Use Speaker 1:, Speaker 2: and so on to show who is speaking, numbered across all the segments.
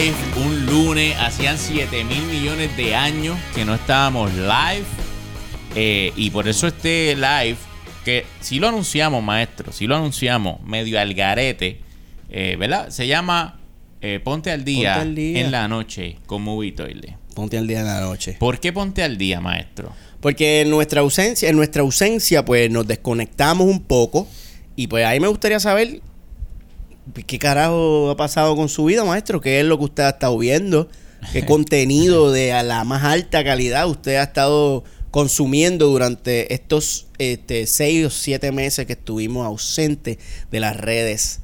Speaker 1: live un lunes. Hacían 7 mil millones de años que no estábamos live. Eh, y por eso este live, que si lo anunciamos, maestro, si lo anunciamos medio al garete, eh, ¿verdad? Se llama eh, Ponte al día,
Speaker 2: Ponte al día.
Speaker 1: en la noche con Movie Toilet.
Speaker 2: Ponte al día en la noche.
Speaker 1: ¿Por qué Ponte al día, maestro?
Speaker 2: Porque en nuestra ausencia, en nuestra ausencia, pues nos desconectamos un poco. Y pues ahí me gustaría saber qué carajo ha pasado con su vida, maestro. ¿Qué es lo que usted ha estado viendo? ¿Qué contenido de a la más alta calidad usted ha estado consumiendo durante estos este, seis o siete meses que estuvimos ausentes de las redes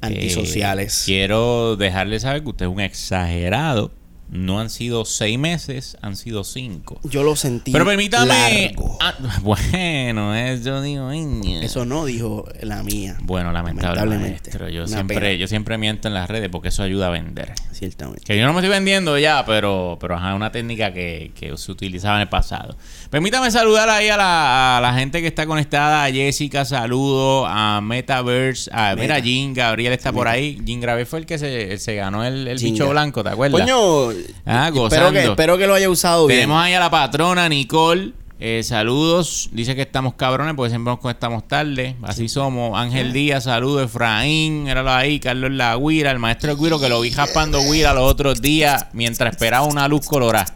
Speaker 2: antisociales?
Speaker 1: Eh, quiero dejarle saber que usted es un exagerado. No han sido seis meses, han sido cinco.
Speaker 2: Yo lo sentí
Speaker 1: Pero permítame.
Speaker 2: largo.
Speaker 1: Ah, bueno, es, yo digo.
Speaker 2: Eso no dijo la mía,
Speaker 1: Bueno, lamentable,
Speaker 2: Lamentablemente.
Speaker 1: maestro. Yo
Speaker 2: Una
Speaker 1: siempre,
Speaker 2: pena.
Speaker 1: yo siempre miento en las redes porque eso ayuda a vender.
Speaker 2: ciertamente.
Speaker 1: Que yo no me estoy vendiendo ya, pero, pero ajá, una técnica que, que se utilizaba en el pasado. Permítame saludar ahí a la, a la gente que está conectada. A Jessica, saludo. A Metaverse. A, mira,
Speaker 2: Meta.
Speaker 1: Jin Gabriel está por ahí. Jin Gabriel fue el que se, se ganó el, el bicho blanco, ¿te acuerdas?
Speaker 2: Coño,
Speaker 1: Ah,
Speaker 2: espero
Speaker 1: gozando.
Speaker 2: que, espero que lo haya usado bien.
Speaker 1: Tenemos ahí a la patrona Nicole. Eh, saludos. Dice que estamos cabrones porque siempre nos conectamos tarde. Así somos. Ángel Díaz, saludos. Efraín, éralo ahí. Carlos La Guira, el maestro Guiro que lo vi japando Guira los otros días mientras esperaba una luz colorada.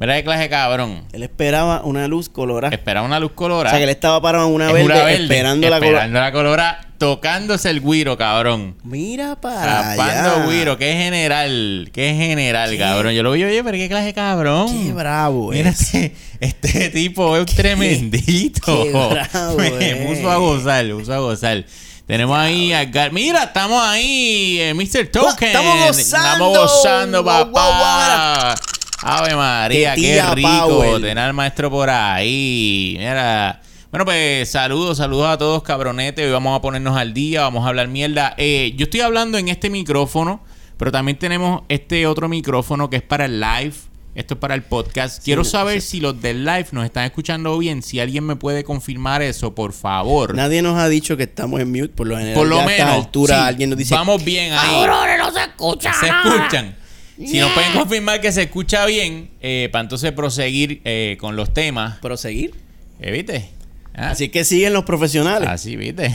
Speaker 1: Mira qué clase de cabrón.
Speaker 2: Él esperaba una luz colorada.
Speaker 1: Esperaba una luz
Speaker 2: o
Speaker 1: colorada.
Speaker 2: sea, que él estaba parado en una
Speaker 1: en
Speaker 2: verde,
Speaker 1: una verde,
Speaker 2: esperando la colorada.
Speaker 1: esperando la colorada, tocándose el Guiro, cabrón.
Speaker 2: Mira para
Speaker 1: Rapando
Speaker 2: allá.
Speaker 1: Guiro, qué general, qué general, cabrón. Yo lo vi, oye, pero qué clase cabrón.
Speaker 2: Qué bravo
Speaker 1: Mira,
Speaker 2: es.
Speaker 1: este, este tipo es tremendito.
Speaker 2: qué bravo
Speaker 1: Me
Speaker 2: es.
Speaker 1: puso a gozar, puso a gozar. Tenemos ahí a Gar- Mira, estamos ahí, eh, Mr. Token.
Speaker 2: estamos gozando.
Speaker 1: Estamos gozando, papá. Ave María, qué rico
Speaker 2: Power.
Speaker 1: tener al maestro por ahí. Mira. Bueno, pues saludos, saludos a todos, cabronetes. Hoy vamos a ponernos al día, vamos a hablar mierda. Eh, yo estoy hablando en este micrófono, pero también tenemos este otro micrófono que es para el live. Esto es para el podcast. Quiero saber si los del live nos están escuchando bien. Si alguien me puede confirmar eso, por favor.
Speaker 2: Nadie nos ha dicho que estamos en mute, por lo general.
Speaker 1: por lo
Speaker 2: ya a
Speaker 1: menos.
Speaker 2: esta altura
Speaker 1: sí,
Speaker 2: alguien nos dice.
Speaker 1: Vamos bien ahí.
Speaker 3: Cabrones, no se escucha
Speaker 1: Se escuchan. Si nos pueden confirmar que se escucha bien, eh, para entonces proseguir eh, con los temas.
Speaker 2: ¿Proseguir?
Speaker 1: Eh, ¿Viste? Ah,
Speaker 2: Así que siguen los profesionales.
Speaker 1: Así, ¿viste?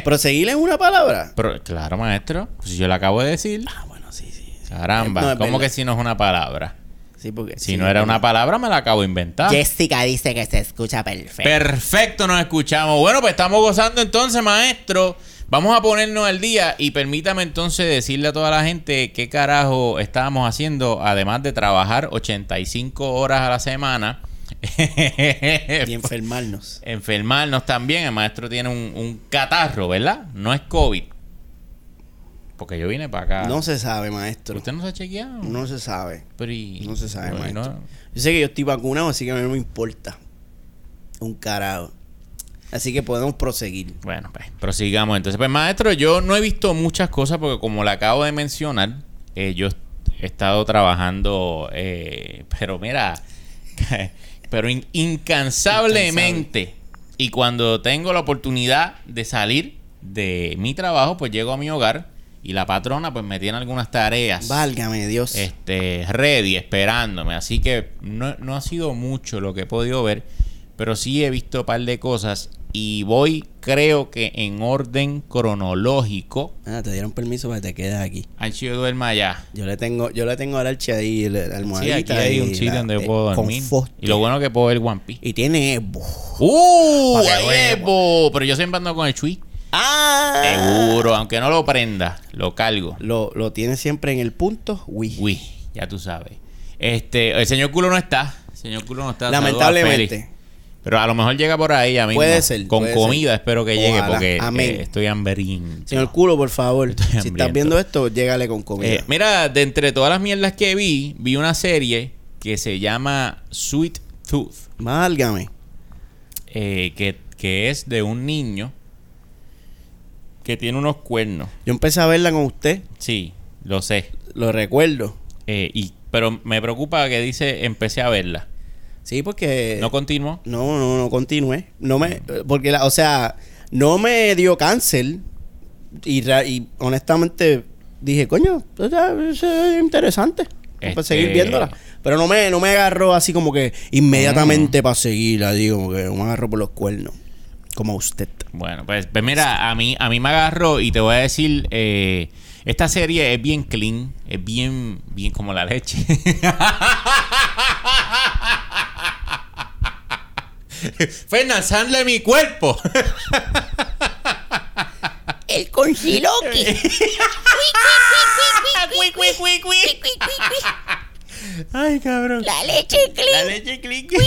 Speaker 2: ¿Proseguir es una palabra?
Speaker 1: Pero, claro, maestro. Pues yo lo acabo de decir.
Speaker 2: Ah, bueno, sí, sí.
Speaker 1: Caramba.
Speaker 2: No,
Speaker 1: ¿Cómo que si no es una palabra?
Speaker 2: Sí, porque.
Speaker 1: Si
Speaker 2: sí,
Speaker 1: no era una palabra, me la acabo de inventar.
Speaker 3: Jessica dice que se escucha perfecto.
Speaker 1: Perfecto, nos escuchamos. Bueno, pues estamos gozando entonces, maestro. Vamos a ponernos al día y permítame entonces decirle a toda la gente qué carajo estábamos haciendo, además de trabajar 85 horas a la semana.
Speaker 2: Y enfermarnos.
Speaker 1: Enfermarnos también. El maestro tiene un, un catarro, ¿verdad? No es COVID. Porque yo vine para acá.
Speaker 2: No se sabe, maestro.
Speaker 1: ¿Usted no se ha chequeado?
Speaker 2: No se sabe.
Speaker 1: Pero y-
Speaker 2: No se sabe,
Speaker 1: bueno,
Speaker 2: maestro. Yo sé que yo estoy vacunado, así que a mí no me importa. Un carajo. Así que podemos proseguir.
Speaker 1: Bueno, pues prosigamos entonces. Pues maestro, yo no he visto muchas cosas porque como le acabo de mencionar, eh, yo he estado trabajando, eh, pero mira, pero in- incansablemente. Y cuando tengo la oportunidad de salir de mi trabajo, pues llego a mi hogar y la patrona pues me tiene algunas tareas.
Speaker 2: Válgame Dios.
Speaker 1: este, ready, esperándome. Así que no, no ha sido mucho lo que he podido ver, pero sí he visto un par de cosas y voy, creo que en orden cronológico.
Speaker 2: Ah, te dieron permiso para que te quedes aquí.
Speaker 1: Archie duerma allá.
Speaker 2: Yo le tengo, yo le tengo al archi ahí la la
Speaker 1: Sí,
Speaker 2: almohadita.
Speaker 1: aquí hay un sitio donde yo
Speaker 2: eh,
Speaker 1: puedo dormir. Y lo bueno que puedo ver One Piece.
Speaker 2: Y tiene Evo.
Speaker 1: ¡Uh!
Speaker 2: Pa' que
Speaker 1: ¡Ay,
Speaker 2: duerma.
Speaker 1: Evo! Pero yo siempre ando con el chui.
Speaker 2: ¡Ah!
Speaker 1: Seguro, aunque no lo prenda, lo cargo.
Speaker 2: Lo, lo tiene siempre en el punto. Wii.
Speaker 1: Uy, ya tú sabes. Este, el señor culo no está. El señor culo no está.
Speaker 2: Lamentablemente.
Speaker 1: Pero a lo mejor llega por ahí ya mismo.
Speaker 2: Puede ser,
Speaker 1: Con
Speaker 2: puede
Speaker 1: comida
Speaker 2: ser.
Speaker 1: espero que llegue
Speaker 2: Ojalá.
Speaker 1: porque eh, estoy hambriento.
Speaker 2: Señor culo, por favor. Si estás viendo esto, llégale con comida.
Speaker 1: Eh, mira, de entre todas las mierdas que vi, vi una serie que se llama Sweet Tooth.
Speaker 2: Válgame.
Speaker 1: eh, que, que es de un niño que tiene unos cuernos.
Speaker 2: Yo empecé a verla con usted.
Speaker 1: Sí, lo sé.
Speaker 2: Lo recuerdo.
Speaker 1: Eh, y, pero me preocupa que dice empecé a verla.
Speaker 2: Sí, porque.
Speaker 1: ¿No continuó?
Speaker 2: No, no, no continúe. No me. Porque, la, o sea, no me dio cáncer. Y, y honestamente, dije, coño, pues, es interesante. Para
Speaker 1: Este-
Speaker 2: seguir viéndola. Pero no me, no me agarró así como que inmediatamente para seguirla, digo, como que me agarró por los cuernos. Como usted.
Speaker 1: Bueno, pues, pues mira, a mí, a mí me agarró y te voy a decir, eh, esta serie es bien clean, es bien, bien como la leche. Fernan, sale mi cuerpo.
Speaker 3: El conchiloqui.
Speaker 1: Ay, cabrón.
Speaker 3: La leche
Speaker 1: La
Speaker 3: clean.
Speaker 1: leche clean.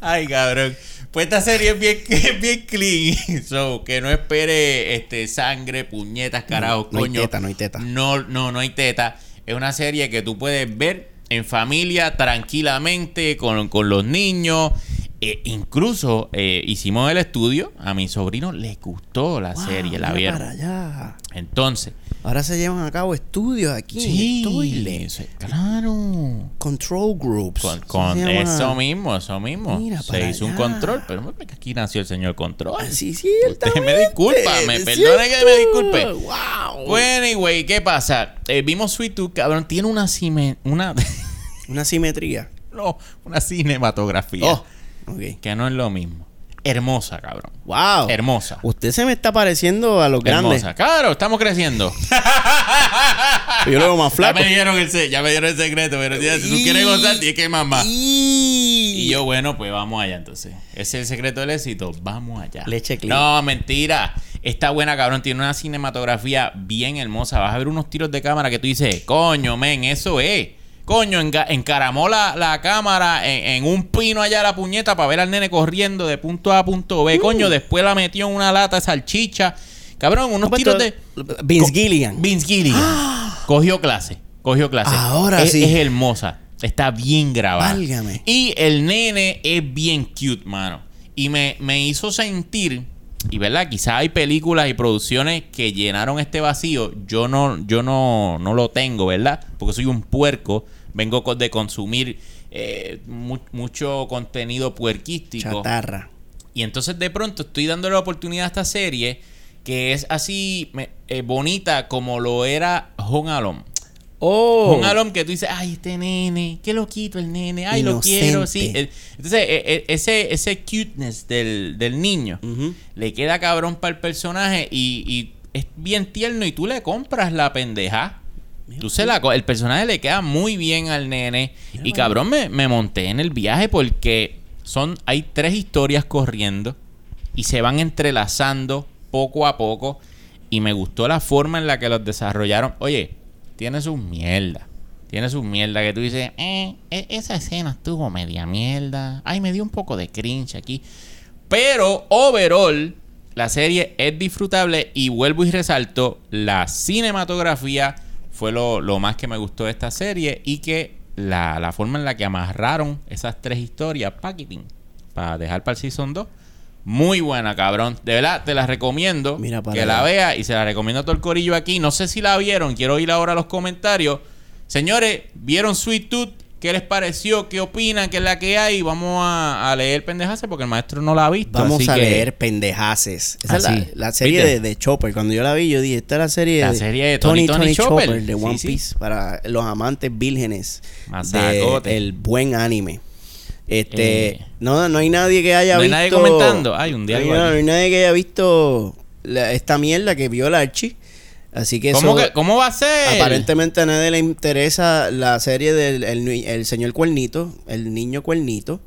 Speaker 1: Ay, cabrón. Pues esta serie es bien, es bien clean. So, que no espere este sangre, puñetas, carajos,
Speaker 2: No hay
Speaker 1: coño.
Speaker 2: teta, no hay teta.
Speaker 1: No, no, no hay teta. Es una serie que tú puedes ver en familia, tranquilamente, con, con los niños. Eh, incluso eh, hicimos el estudio. A mi sobrino le gustó la serie, la
Speaker 2: Wow,
Speaker 1: vieron.
Speaker 2: para allá.
Speaker 1: Entonces,
Speaker 2: Ahora se llevan a cabo estudios aquí
Speaker 1: sí,
Speaker 2: en el toilet.
Speaker 1: sí, claro.
Speaker 2: Control groups.
Speaker 1: Con,
Speaker 2: Eso
Speaker 1: con eso mismo, eso mismo.
Speaker 2: Mira
Speaker 1: Se
Speaker 2: para
Speaker 1: hizo un
Speaker 2: allá.
Speaker 1: control, pero aquí nació el señor control.
Speaker 2: Así
Speaker 1: Usted
Speaker 2: ciertamente.
Speaker 1: me disculpa, me
Speaker 2: es
Speaker 1: perdone que me disculpe.
Speaker 2: Wow.
Speaker 1: Bueno, anyway, ¿qué pasa? Eh, vimos Sweet Tooth, cabrón, tiene una cime, una
Speaker 2: Una simetría.
Speaker 1: no, una cinematografía
Speaker 2: Oh, ok.
Speaker 1: que no es lo mismo. Hermosa, cabrón.
Speaker 2: Wow.
Speaker 1: Hermosa.
Speaker 2: Usted se me está pareciendo a los grandes.
Speaker 1: Hermosa. Claro, estamos creciendo.
Speaker 2: Yo lo veo más
Speaker 1: ya
Speaker 2: flaco.
Speaker 1: me dieron el se- ya me dieron el secreto, pero si tú quieres gozar, tienes que más.
Speaker 2: Y
Speaker 1: Y yo, bueno, pues vamos allá entonces. Ese es el secreto del éxito. Vamos allá.
Speaker 2: Leche clean.
Speaker 1: No, mentira. Está buena, cabrón. Tiene una cinematografía bien hermosa. Vas a ver unos tiros de cámara que tú dices, coño, men, eso es. Coño, enga- encaramó la, la cámara en, en un pino allá la puñeta para ver al nene corriendo de punto A a punto
Speaker 2: Mm.
Speaker 1: B. Coño, después la metió en una lata de salchicha. Cabrón, unos tiros de.
Speaker 2: Vince Gilligan.
Speaker 1: Vince Gilligan. Cogió clase. Cogió clase.
Speaker 2: Ahora
Speaker 1: es,
Speaker 2: sí.
Speaker 1: Es hermosa. Está bien grabada.
Speaker 2: Válgame.
Speaker 1: Y el nene es bien cute, mano. Y me, me hizo sentir. Y verdad, quizás hay películas y producciones que llenaron este vacío. Yo no, yo no, no lo tengo, ¿verdad? Porque soy un puerco. Vengo de consumir eh, mu- mucho contenido puerquístico.
Speaker 2: Chatarra.
Speaker 1: Y entonces de pronto estoy dándole la oportunidad a esta serie que es así me- eh, bonita como lo era Home Alone.
Speaker 2: Oh.
Speaker 1: Home Alone que tú dices, ay, este nene, qué loquito el nene, ay, lo quiero, sí. Eh, Entonces, ese, ese cuteness del, del niño le queda cabrón para el personaje y, y es bien tierno y tú le compras la pendeja. Tú se la co- el personaje le queda muy bien al nene. y cabrón, me, me monté en el viaje porque son, hay tres historias corriendo y se van entrelazando poco a poco. Y me gustó la forma en la que los desarrollaron. Oye, tiene sus mierda. Tiene sus mierda que tú dices, eh, e- esa escena estuvo media mierda. Ay, me dio un poco de cringe aquí. Pero overall, la serie es disfrutable y vuelvo y resalto, la cinematografía fue lo, lo más que me gustó de esta serie y que la, la forma en la que amarraron esas tres historias, packaging, para dejar para el Season 2, muy buena, cabrón. De verdad, te la recomiendo
Speaker 2: Mira para
Speaker 1: que la vea y se la recomiendo a todo el corillo aquí. No sé si la vieron, quiero ir ahora a los comentarios. Señores, ¿vieron Sweet Tooth? ¿Qué les pareció? ¿Qué opinan? ¿Qué es la que hay? Vamos a, a leer pendejase porque el maestro no la ha visto.
Speaker 2: Vamos
Speaker 1: así
Speaker 2: a
Speaker 1: que-
Speaker 2: leer pendejaces. Esa es la, serie de, de Chopper. Cuando yo la vi, yo dije, esta es la serie
Speaker 1: La
Speaker 2: de
Speaker 1: serie de Tony- Tony Chopper.
Speaker 2: de One
Speaker 1: Sí, sí.
Speaker 2: Piece para los amantes vírgenes del buen anime. Este,
Speaker 1: Eh.
Speaker 2: no, no hay nadie que haya
Speaker 1: ¿No hay
Speaker 2: visto.
Speaker 1: nadie comentando? Hay un
Speaker 2: no
Speaker 1: diálogo aquí.
Speaker 2: no hay nadie que haya visto la- esta mierda que vio la Archie. Así que
Speaker 1: ¿Cómo,
Speaker 2: eso,
Speaker 1: que- ¿Cómo va a ser?
Speaker 2: aparentemente a nadie le interesa la serie del el, señor cuernito, el niño cuernito.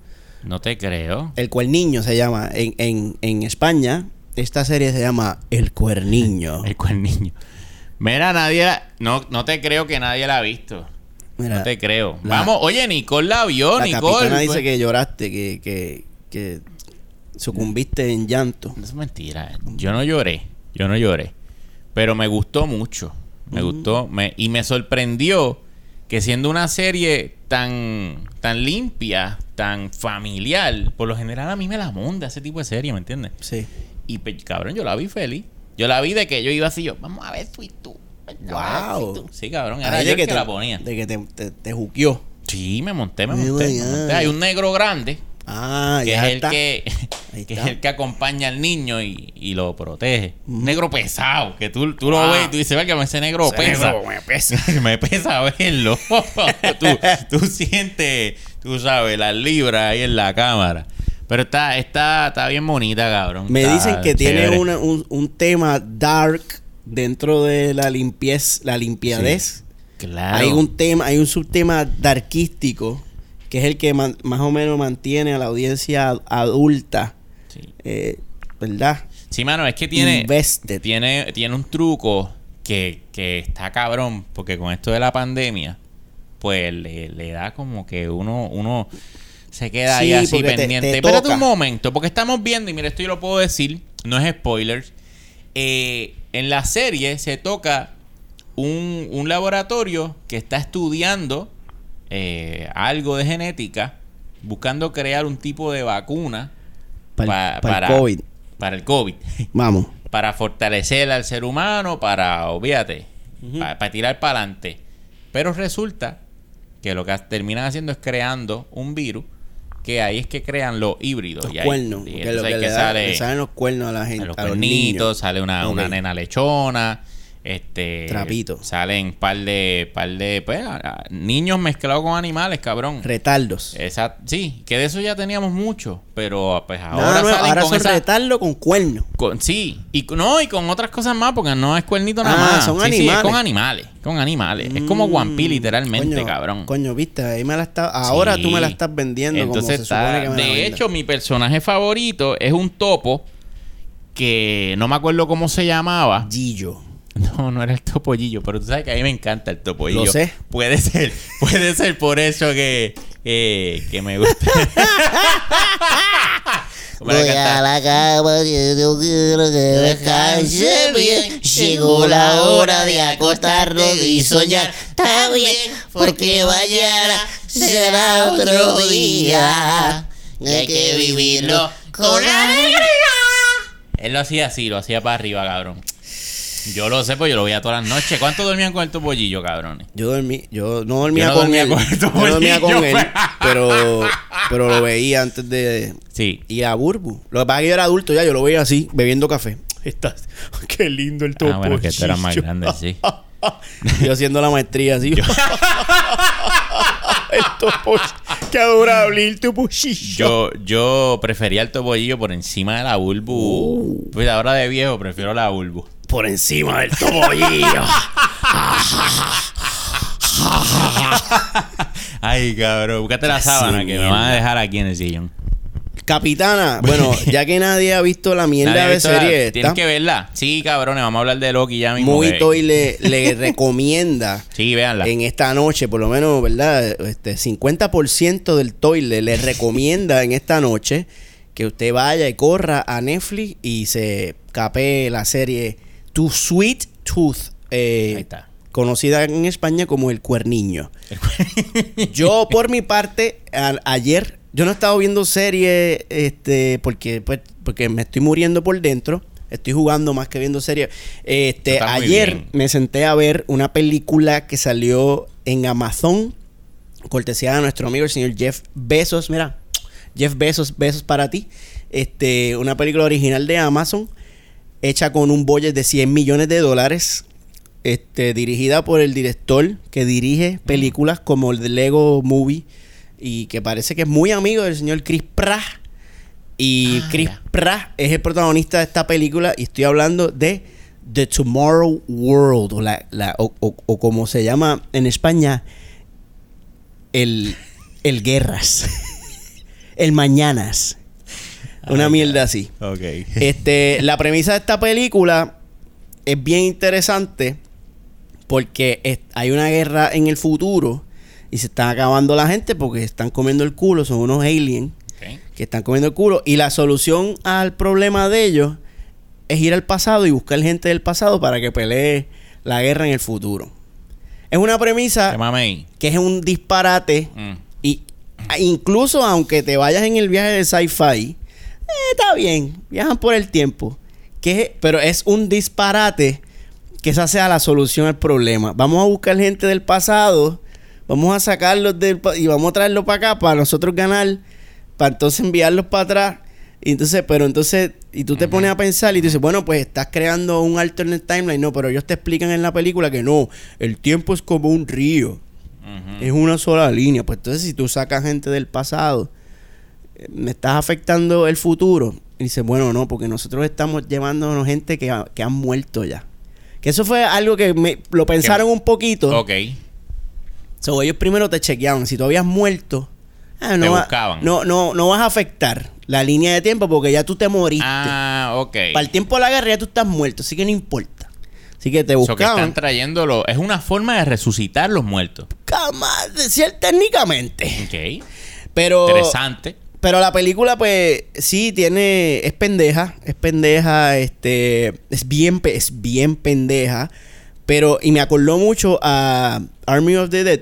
Speaker 1: No te creo.
Speaker 2: El cuerniño se llama. En, en, en España, esta serie se llama El Cuerniño.
Speaker 1: El cual niño. Mira, nadie la- no, no te creo que nadie la ha visto.
Speaker 2: Mira,
Speaker 1: no te creo.
Speaker 2: la-
Speaker 1: Vamos, oye, Nicole la vio,
Speaker 2: la
Speaker 1: Nicole.
Speaker 2: dice
Speaker 1: pues.
Speaker 2: que lloraste, que, que, que sucumbiste en llanto.
Speaker 1: No es mentira. Yo no lloré. Yo no lloré. Pero me gustó mucho. Me gustó. Me, y me sorprendió que siendo una serie tan, tan limpia, tan familiar, por lo general a mí me la monda ese tipo de serie, ¿me entiendes?
Speaker 2: Sí.
Speaker 1: Y pues, cabrón, yo la vi feliz. Yo la vi de que yo iba así, yo, vamos a ver Sweet ver
Speaker 2: Wow.
Speaker 1: Tooth". Sí, cabrón, era yo
Speaker 2: que
Speaker 1: que
Speaker 2: te-
Speaker 1: la ponía.
Speaker 2: De que te, te, te juqueó.
Speaker 1: Sí, me monté, me monté, me monté. Hay un negro grande,
Speaker 2: Ah,
Speaker 1: que
Speaker 2: ya
Speaker 1: es el que, que es el que acompaña al niño y, y lo protege. Un Negro pesado, que tú, tú lo ves y tú dices, "Válgame, ese negro
Speaker 2: Ese
Speaker 1: pesa.
Speaker 2: negro me pesa.
Speaker 1: me pesa verlo. tú, tú sientes, tú sabes, las libras ahí en la cámara. Pero está, está, está bien bonita, cabrón.
Speaker 2: Me
Speaker 1: Está
Speaker 2: dicen que tiene una- un, un tema dark dentro de la limpiez, la limpiadez.
Speaker 1: Claro.
Speaker 2: Hay un tema, hay un subtema darquístico que es el que man- más o menos mantiene a la audiencia ad- adulta,
Speaker 1: Sí.
Speaker 2: eh, ¿verdad?
Speaker 1: Sí, mano, es que tiene,
Speaker 2: Invested.
Speaker 1: tiene, tiene un truco que, que está cabrón, porque con esto de la pandemia, pues le, le da como que uno, uno se queda ahí
Speaker 2: Sí,
Speaker 1: así pendiente.
Speaker 2: te
Speaker 1: Espérate un momento, porque estamos viendo, y mira, esto yo lo puedo decir, no es spoilers. eh, en la serie se toca un, un laboratorio que está estudiando eh, algo de genética, buscando crear un tipo de vacuna pa- para,
Speaker 2: COVID.
Speaker 1: para el COVID.
Speaker 2: Vamos.
Speaker 1: para fortalecer al ser humano, para, olvídate, para, tirar para adelante. Pero resulta que lo que terminan haciendo es creando un virus que ahí es que crean los híbridos.
Speaker 2: Los
Speaker 1: y ahí-
Speaker 2: cuernos.
Speaker 1: y
Speaker 2: que
Speaker 1: entonces
Speaker 2: lo que
Speaker 1: ahí
Speaker 2: le,
Speaker 1: que
Speaker 2: da-
Speaker 1: sale
Speaker 2: le salen los cuernos a la gente.
Speaker 1: a los
Speaker 2: a los
Speaker 1: cuernitos,
Speaker 2: niños.
Speaker 1: sale una, una nena lechona, este
Speaker 2: Trapito.
Speaker 1: salen par de par de pues, a- a- niños mezclados con animales, cabrón.
Speaker 2: Retardos.
Speaker 1: Esa, sí, que de eso ya teníamos mucho, pero pues ahora
Speaker 2: Nada nuevo,
Speaker 1: salen
Speaker 2: ahora
Speaker 1: con
Speaker 2: son
Speaker 1: esa-
Speaker 2: retardos con cuernos.
Speaker 1: con- sí, y con- no, y con otras cosas más, porque no es cuernito nada
Speaker 2: Ah,
Speaker 1: más.
Speaker 2: son
Speaker 1: Sí, sí, es
Speaker 2: animales.
Speaker 1: con animales, con animales. es como
Speaker 2: Mm,
Speaker 1: One Piece, literalmente,
Speaker 2: coño,
Speaker 1: cabrón.
Speaker 2: Coño, viste, ahí me la está, ahora
Speaker 1: Sí.
Speaker 2: tú me la estás vendiendo
Speaker 1: Entonces
Speaker 2: como se
Speaker 1: está-
Speaker 2: que me
Speaker 1: de hecho, mi personaje favorito es un topo que no me acuerdo cómo se llamaba.
Speaker 2: Gillo.
Speaker 1: No, no era el topollillo, pero tú sabes que a mí me encanta el topollillo.
Speaker 2: Lo sé.
Speaker 1: Puede ser, puede ser por eso que, eh, que me gusta. ¿Cómo era
Speaker 3: Voy a la cama, yo quiero que descanse bien. Llegó la hora de acostarnos y soñar. Bien, porque mañana será otro día. Y hay que vivirlo con alegría.
Speaker 1: Él lo hacía así, lo hacía para arriba, cabrón. Yo lo sé, pues yo lo veía todas las noches. ¿Cuánto dormían con el topollillo, cabrones?
Speaker 2: Yo dormí, yo no dormía
Speaker 1: no
Speaker 2: con
Speaker 1: dormía
Speaker 2: él.
Speaker 1: con el
Speaker 2: yo no dormía con
Speaker 1: topollillo.
Speaker 2: él, pero, pero lo veía antes de
Speaker 1: Sí.
Speaker 2: ir a Burbu. Lo que pasa es que yo era adulto ya, yo lo veía así, bebiendo café. Estás, qué lindo el topollillo.
Speaker 1: Ah, bueno, que tú eras más grande, sí.
Speaker 2: yo haciendo la maestría así. el topollillo. Qué adorable el topollillo.
Speaker 1: Yo, yo prefería el topollillo por encima de la bulbu.
Speaker 2: Uh.
Speaker 1: Pues ahora de viejo prefiero la bulbu.
Speaker 2: Por encima del topollillo.
Speaker 1: Ay, cabrón, búscate la sábana que me van a dejar aquí en el sillón.
Speaker 2: Capitana, bueno, ya que nadie ha visto la mierda
Speaker 1: Nadie ha
Speaker 2: de
Speaker 1: visto la-
Speaker 2: serie
Speaker 1: Tienes que verla. Sí, cabrones, vamos a hablar de Loki ya mismo.
Speaker 2: Muy Toy le, le recomienda
Speaker 1: Sí, véanla.
Speaker 2: en esta noche, por lo menos, ¿verdad? Este 50% del toile le recomienda en esta noche que usted vaya y corra a Netflix y se capee la serie Too Sweet Tooth, eh,
Speaker 1: Ahí está.
Speaker 2: conocida en España como El Cuerniño. Yo, por mi parte, a- ayer, yo no he estado viendo series este, porque, pues, porque me estoy muriendo por dentro. Estoy jugando más que viendo series. Este, ayer me senté a ver una película que salió en Amazon, cortesía de nuestro amigo el señor Jeff Bezos. Mira, Jeff Bezos, besos para ti. Este, una película original de Amazon, hecha con un budget de 100 millones de dólares. Este, dirigida por el director que dirige películas como el de Lego Movie y que parece que es muy amigo del señor Chris Pratt. Y
Speaker 1: Ah,
Speaker 2: Chris. Pratt es el protagonista de esta película y estoy hablando de The Tomorrow World o, la, la- o, o- o como se llama en España el, el Guerras, el Mañanas, una
Speaker 1: Ay,
Speaker 2: mierda así.
Speaker 1: Ok.
Speaker 2: Este, la premisa de esta película es bien interesante porque es- hay una guerra en el futuro y se están acabando la gente porque están comiendo el culo, son unos aliens que están comiendo el culo y la solución al problema de ellos es ir al pasado y buscar gente del pasado para que pelee la guerra en el futuro. Es una premisa que es un disparate
Speaker 1: Mm.
Speaker 2: y incluso aunque te vayas en el viaje de sci-fi, eh, está bien, viajan por el tiempo. Que, pero es un disparate que esa sea la solución al problema. Vamos a buscar gente del pasado, vamos a sacarlos del y vamos a traerlos para acá para nosotros ganar, para entonces enviarlos para atrás. Y entonces, pero entonces, y tú te pones a pensar y tú dices, bueno, pues estás creando un alternate timeline. No, pero ellos te explican en la película que no, el tiempo es como un río. Es una sola línea. Pues entonces, si tú sacas gente del pasado, me estás afectando el futuro. Y dices, bueno, no, porque nosotros estamos llevándonos gente que, ha- que han muerto ya. Que eso fue algo que me, lo pensaron un poquito.
Speaker 1: Ok.
Speaker 2: So, ellos primero te chequeaban. Si tú habías muerto, ah, no,
Speaker 1: Te
Speaker 2: va-
Speaker 1: buscaban.
Speaker 2: no, no, no vas a afectar la línea de tiempo porque ya tú te moriste.
Speaker 1: Ah, ok.
Speaker 2: Para el tiempo de la guerra ya tú estás muerto, así que no importa. Así que te
Speaker 1: So que están
Speaker 2: buscaban.
Speaker 1: trayéndolo. Es una forma de resucitar los muertos.
Speaker 2: Jamás decir técnicamente.
Speaker 1: Ok.
Speaker 2: Pero,
Speaker 1: Interesante.
Speaker 2: Pero la película, pues, sí, tiene. Es pendeja. Es pendeja. Este. Es bien, es bien pendeja. Pero. Y me acordó mucho a Army of the Dead.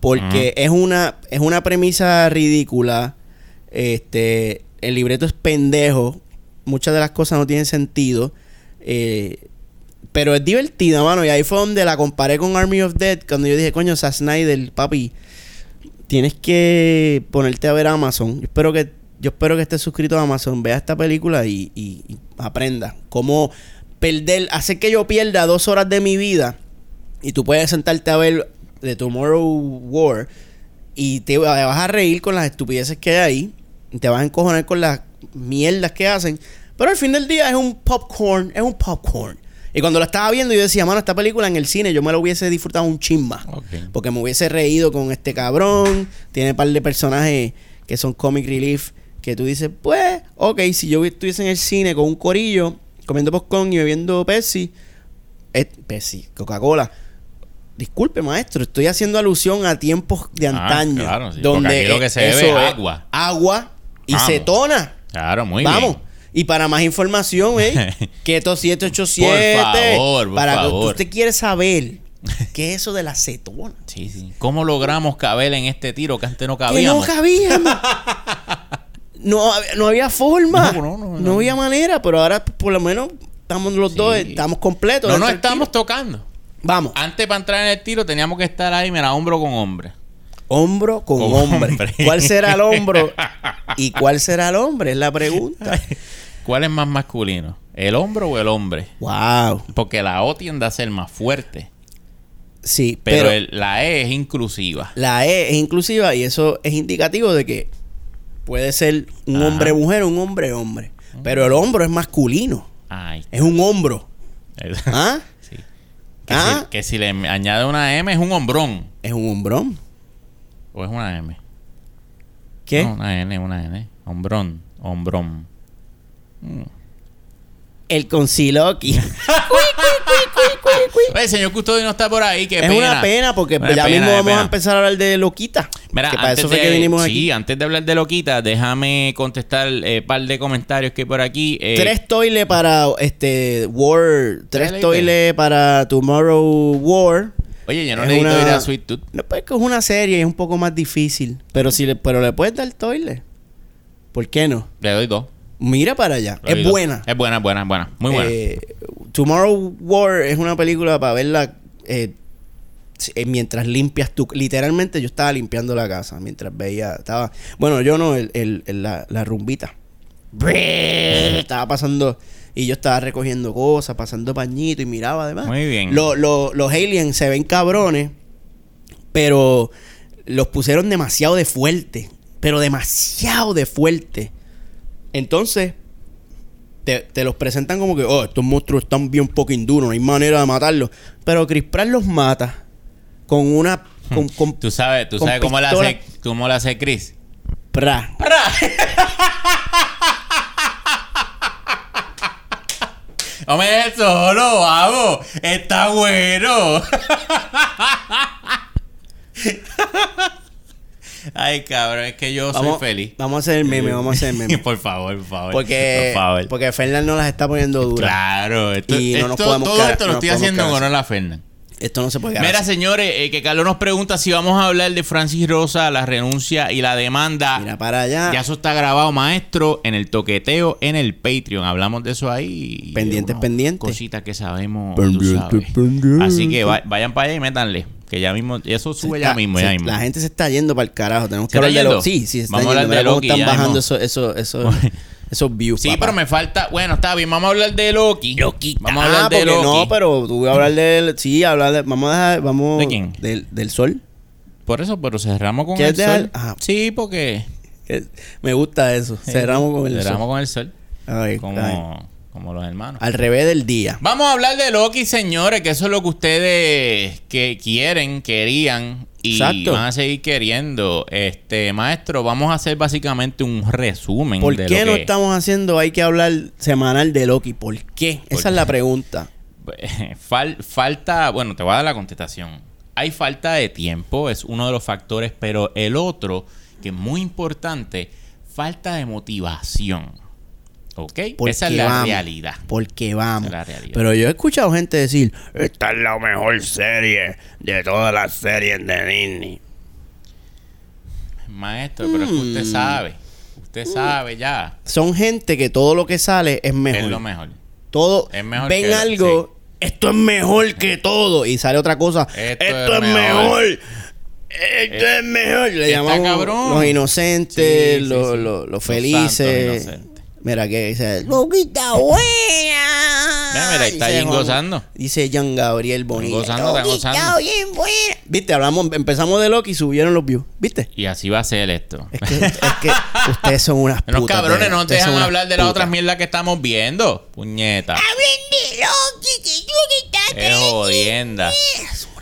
Speaker 2: Porque es una. Es una premisa ridícula. Este. El libreto es pendejo. Muchas de las cosas no tienen sentido. Eh, pero es divertida, mano. Y ahí fue donde la comparé con Army of Dead. Cuando yo dije, coño, Zack Snyder, papi. Tienes que ponerte a ver Amazon. Yo espero que, yo espero que estés suscrito a Amazon. Vea esta película y, y- aprenda. Cómo perder, hacer que yo pierda dos horas de mi vida. Y tú puedes sentarte a ver The Tomorrow War. Y te va- vas a reír con las estupideces que hay ahí. Y te vas a encojonar con las mierdas que hacen. Pero al fin del día es un popcorn. Es un popcorn. Y cuando la estaba viendo, yo decía, mano, esta película en el cine yo me la hubiese disfrutado un.
Speaker 1: Ok.
Speaker 2: Porque me hubiese reído con este cabrón. Tiene un par de personajes que son comic relief. Que tú dices, pues, ok, si yo estuviese en el cine con un corillo, comiendo popcorn y bebiendo Pepsi, eh, Pepsi, Coca-Cola. Disculpe, maestro, estoy haciendo alusión a tiempos de
Speaker 1: Ah,
Speaker 2: antaño.
Speaker 1: claro, sí,
Speaker 2: donde
Speaker 1: aquí lo que se bebe es agua.
Speaker 2: Agua y
Speaker 1: Vamos.
Speaker 2: cetona.
Speaker 1: Claro, muy
Speaker 2: Vamos.
Speaker 1: bien.
Speaker 2: Y para más información, ¿eh? Keto 787.
Speaker 1: Por favor, por
Speaker 2: para que
Speaker 1: favor.
Speaker 2: usted quiere saber qué es eso de la cetona.
Speaker 1: Sí, sí. ¿Cómo logramos caber en este tiro que antes no
Speaker 2: Que no
Speaker 1: cabíamos?
Speaker 2: cabíamos. no, no había forma.
Speaker 1: No,
Speaker 2: No,
Speaker 1: no,
Speaker 2: había manera, pero ahora por lo menos estamos los
Speaker 1: Sí.
Speaker 2: dos, estamos completos.
Speaker 1: no nos estamos
Speaker 2: tiro.
Speaker 1: tocando.
Speaker 2: Vamos,
Speaker 1: Antes para entrar en el tiro teníamos que estar ahí, mira, hombro con hombre.
Speaker 2: Hombro con, hombre.
Speaker 1: hombre.
Speaker 2: ¿Cuál será el hombro? ¿Y cuál será el hombre? Es la pregunta.
Speaker 1: ¿Cuál es más masculino? ¿El hombro o el hombre?
Speaker 2: wow.
Speaker 1: Porque la O tiende a ser más fuerte.
Speaker 2: Sí,
Speaker 1: Pero,
Speaker 2: pero,
Speaker 1: el- la E es inclusiva.
Speaker 2: la E es inclusiva y eso es indicativo de que puede ser un
Speaker 1: Ajá.
Speaker 2: hombre mujer o un hombre hombre. Pero el hombro es masculino.
Speaker 1: Ay.
Speaker 2: Es un hombro. ¿Ah?
Speaker 1: Sí. Que,
Speaker 2: ¿Ah?
Speaker 1: si, que si le añade una M es un hombrón.
Speaker 2: Es un hombrón.
Speaker 1: ¿O es una M?
Speaker 2: ¿Qué?
Speaker 1: No, una N, una N. Hombrón. Hombrón.
Speaker 2: El conciloqui.
Speaker 1: Oye, señor Custodio no está por ahí. Qué
Speaker 2: es
Speaker 1: pena.
Speaker 2: una pena porque
Speaker 1: Una
Speaker 2: ya
Speaker 1: pena,
Speaker 2: mismo vamos
Speaker 1: pena.
Speaker 2: a empezar a hablar de Loquita.
Speaker 1: Mira,
Speaker 2: que para eso fue
Speaker 1: de,
Speaker 2: que vinimos
Speaker 1: sí,
Speaker 2: aquí.
Speaker 1: antes de hablar de Loquita, déjame contestar un par de comentarios que hay por aquí. Eh,
Speaker 2: tres toiles para este War. Tres toiles para Tomorrow War.
Speaker 1: Oye, yo no
Speaker 2: es
Speaker 1: leí
Speaker 2: una-
Speaker 1: todavía Sweet Tooth.
Speaker 2: No, pues que es una serie, es un poco más difícil. Pero si le, pero le puedes dar toilet. ¿Por qué no?
Speaker 1: Le doy dos.
Speaker 2: Mira para allá.
Speaker 1: Le
Speaker 2: Es
Speaker 1: dos.
Speaker 2: buena.
Speaker 1: Es buena, buena, buena. Muy buena.
Speaker 2: Eh, Tomorrow War es una película para verla eh, eh, mientras limpias tu... Literalmente yo estaba limpiando la casa mientras veía... Estaba... Bueno, yo no, el, el- el- la, la rumbita. Estaba pasando... Y yo estaba recogiendo cosas, pasando pañito y miraba además.
Speaker 1: Muy bien.
Speaker 2: Lo- lo- los aliens se ven cabrones, pero los pusieron demasiado de fuerte. Pero demasiado de fuerte. Entonces, te, te los presentan como que, oh, estos monstruos están bien fucking duros, no hay manera de matarlos. Pero Chris Pratt los mata con una. Con, con
Speaker 1: Tú sabes, tú sabes cómo la hace, cómo la hace Chris.
Speaker 2: Pra.
Speaker 1: Hombre, solo, vamos. Está bueno. Ay, cabrón, es que yo
Speaker 2: Vamos,
Speaker 1: soy feliz.
Speaker 2: vamos a hacer el meme, vamos a hacer el meme.
Speaker 1: por favor, por favor.
Speaker 2: Porque,
Speaker 1: por favor.
Speaker 2: porque Fernan no las está poniendo duras.
Speaker 1: Claro, esto,
Speaker 2: Y no nos
Speaker 1: esto-
Speaker 2: podemos
Speaker 1: todo
Speaker 2: quedar-
Speaker 1: esto lo estoy haciendo en honor a Fernan.
Speaker 2: Esto no se puede
Speaker 1: Mira, señores, eh, que Carlos nos pregunta si vamos a hablar de Francis Rosa, la renuncia y la demanda.
Speaker 2: Mira para allá.
Speaker 1: Ya eso está grabado, maestro, en el toqueteo, en el Patreon. Hablamos de eso ahí.
Speaker 2: Pendientes, pendientes.
Speaker 1: Cositas que sabemos,
Speaker 2: Pendientes, pendientes.
Speaker 1: Así que va- vayan para allá y métanle. Que ya mismo, y eso sube ya mismo,
Speaker 2: se-
Speaker 1: ya mismo.
Speaker 2: La gente se está yendo para el carajo. Tenemos
Speaker 1: ¿Se
Speaker 2: que hablar de
Speaker 1: yendo?
Speaker 2: lo Sí, sí, se está
Speaker 1: Vamos a hablar de
Speaker 2: cómo
Speaker 1: Loki,
Speaker 2: están bajando eso, eso, eso, esos views.
Speaker 1: Sí,
Speaker 2: papá.
Speaker 1: pero me falta. Bueno, está bien, vamos a hablar de Loki.
Speaker 2: Loki.
Speaker 1: Vamos a
Speaker 2: Ah,
Speaker 1: hablar de
Speaker 2: porque
Speaker 1: Loki.
Speaker 2: No, pero tú voy a hablar del. Sí, hablar de. Vamos a dejar. Vamos.
Speaker 1: ¿De quién?
Speaker 2: Del, del sol.
Speaker 1: Por eso, pero cerramos con
Speaker 2: ¿Quieres
Speaker 1: el sol.
Speaker 2: Ajá.
Speaker 1: Sí, porque.
Speaker 2: Que Me gusta eso. Cerramos con el
Speaker 1: cerramos
Speaker 2: sol.
Speaker 1: con el sol.
Speaker 2: Ay, ay.
Speaker 1: Como, los hermanos.
Speaker 2: Al revés del día.
Speaker 1: Vamos a hablar de Loki, señores, que eso es lo que ustedes que quieren, querían y
Speaker 2: Exacto.
Speaker 1: van a seguir queriendo. Este, maestro, vamos a hacer básicamente un resumen
Speaker 2: ¿Por
Speaker 1: de
Speaker 2: qué
Speaker 1: lo
Speaker 2: no
Speaker 1: que
Speaker 2: estamos haciendo? Hay que hablar semanal de Loki. ¿Por qué? Esa es la pregunta.
Speaker 1: Fal- falta, bueno, te voy a dar la contestación. Hay falta de tiempo, es uno de los factores, pero el otro, que es muy importante, falta de motivación. ¿Ok?
Speaker 2: Porque
Speaker 1: Esa es la
Speaker 2: vamos,
Speaker 1: realidad.
Speaker 2: Porque vamos.
Speaker 1: Es realidad.
Speaker 2: Pero yo he escuchado gente decir,
Speaker 4: Esta es la mejor serie de todas las series de Disney.
Speaker 1: Maestro, pero es que
Speaker 2: Mm.
Speaker 1: usted sabe. Usted sabe ya.
Speaker 2: son gente que todo lo que sale es mejor.
Speaker 1: Es lo mejor.
Speaker 2: Todo
Speaker 1: Es mejor
Speaker 2: ven
Speaker 1: que-
Speaker 2: algo, esto es mejor que todo y sale otra cosa.
Speaker 1: Esto
Speaker 2: Esto,
Speaker 1: es
Speaker 2: es
Speaker 1: mejor.
Speaker 2: mejor. Esto es mejor. Le llamamos
Speaker 1: cabrón.
Speaker 2: los inocentes,
Speaker 1: Sí, sí,
Speaker 2: los, los- los
Speaker 1: Los
Speaker 2: felices.
Speaker 1: santos inocentes.
Speaker 2: Mira que dice,
Speaker 3: Loquita buena.
Speaker 1: Mira, mira, está
Speaker 2: Juan-
Speaker 1: gozando.
Speaker 2: Dice Jean Gabriel Bonilla.
Speaker 1: gozando, está gozando.
Speaker 3: bien buena.
Speaker 2: Viste, hablamos, empezamos de Loki y subieron los views. ¿Viste?
Speaker 1: Y así va a ser esto.
Speaker 2: Es que, es que ustedes son unas putas.
Speaker 1: Los cabrones no te dejan hablar de las otras mierdas que estamos viendo. Puñeta.
Speaker 3: Hablen de Loki, que está
Speaker 1: Es jodienda.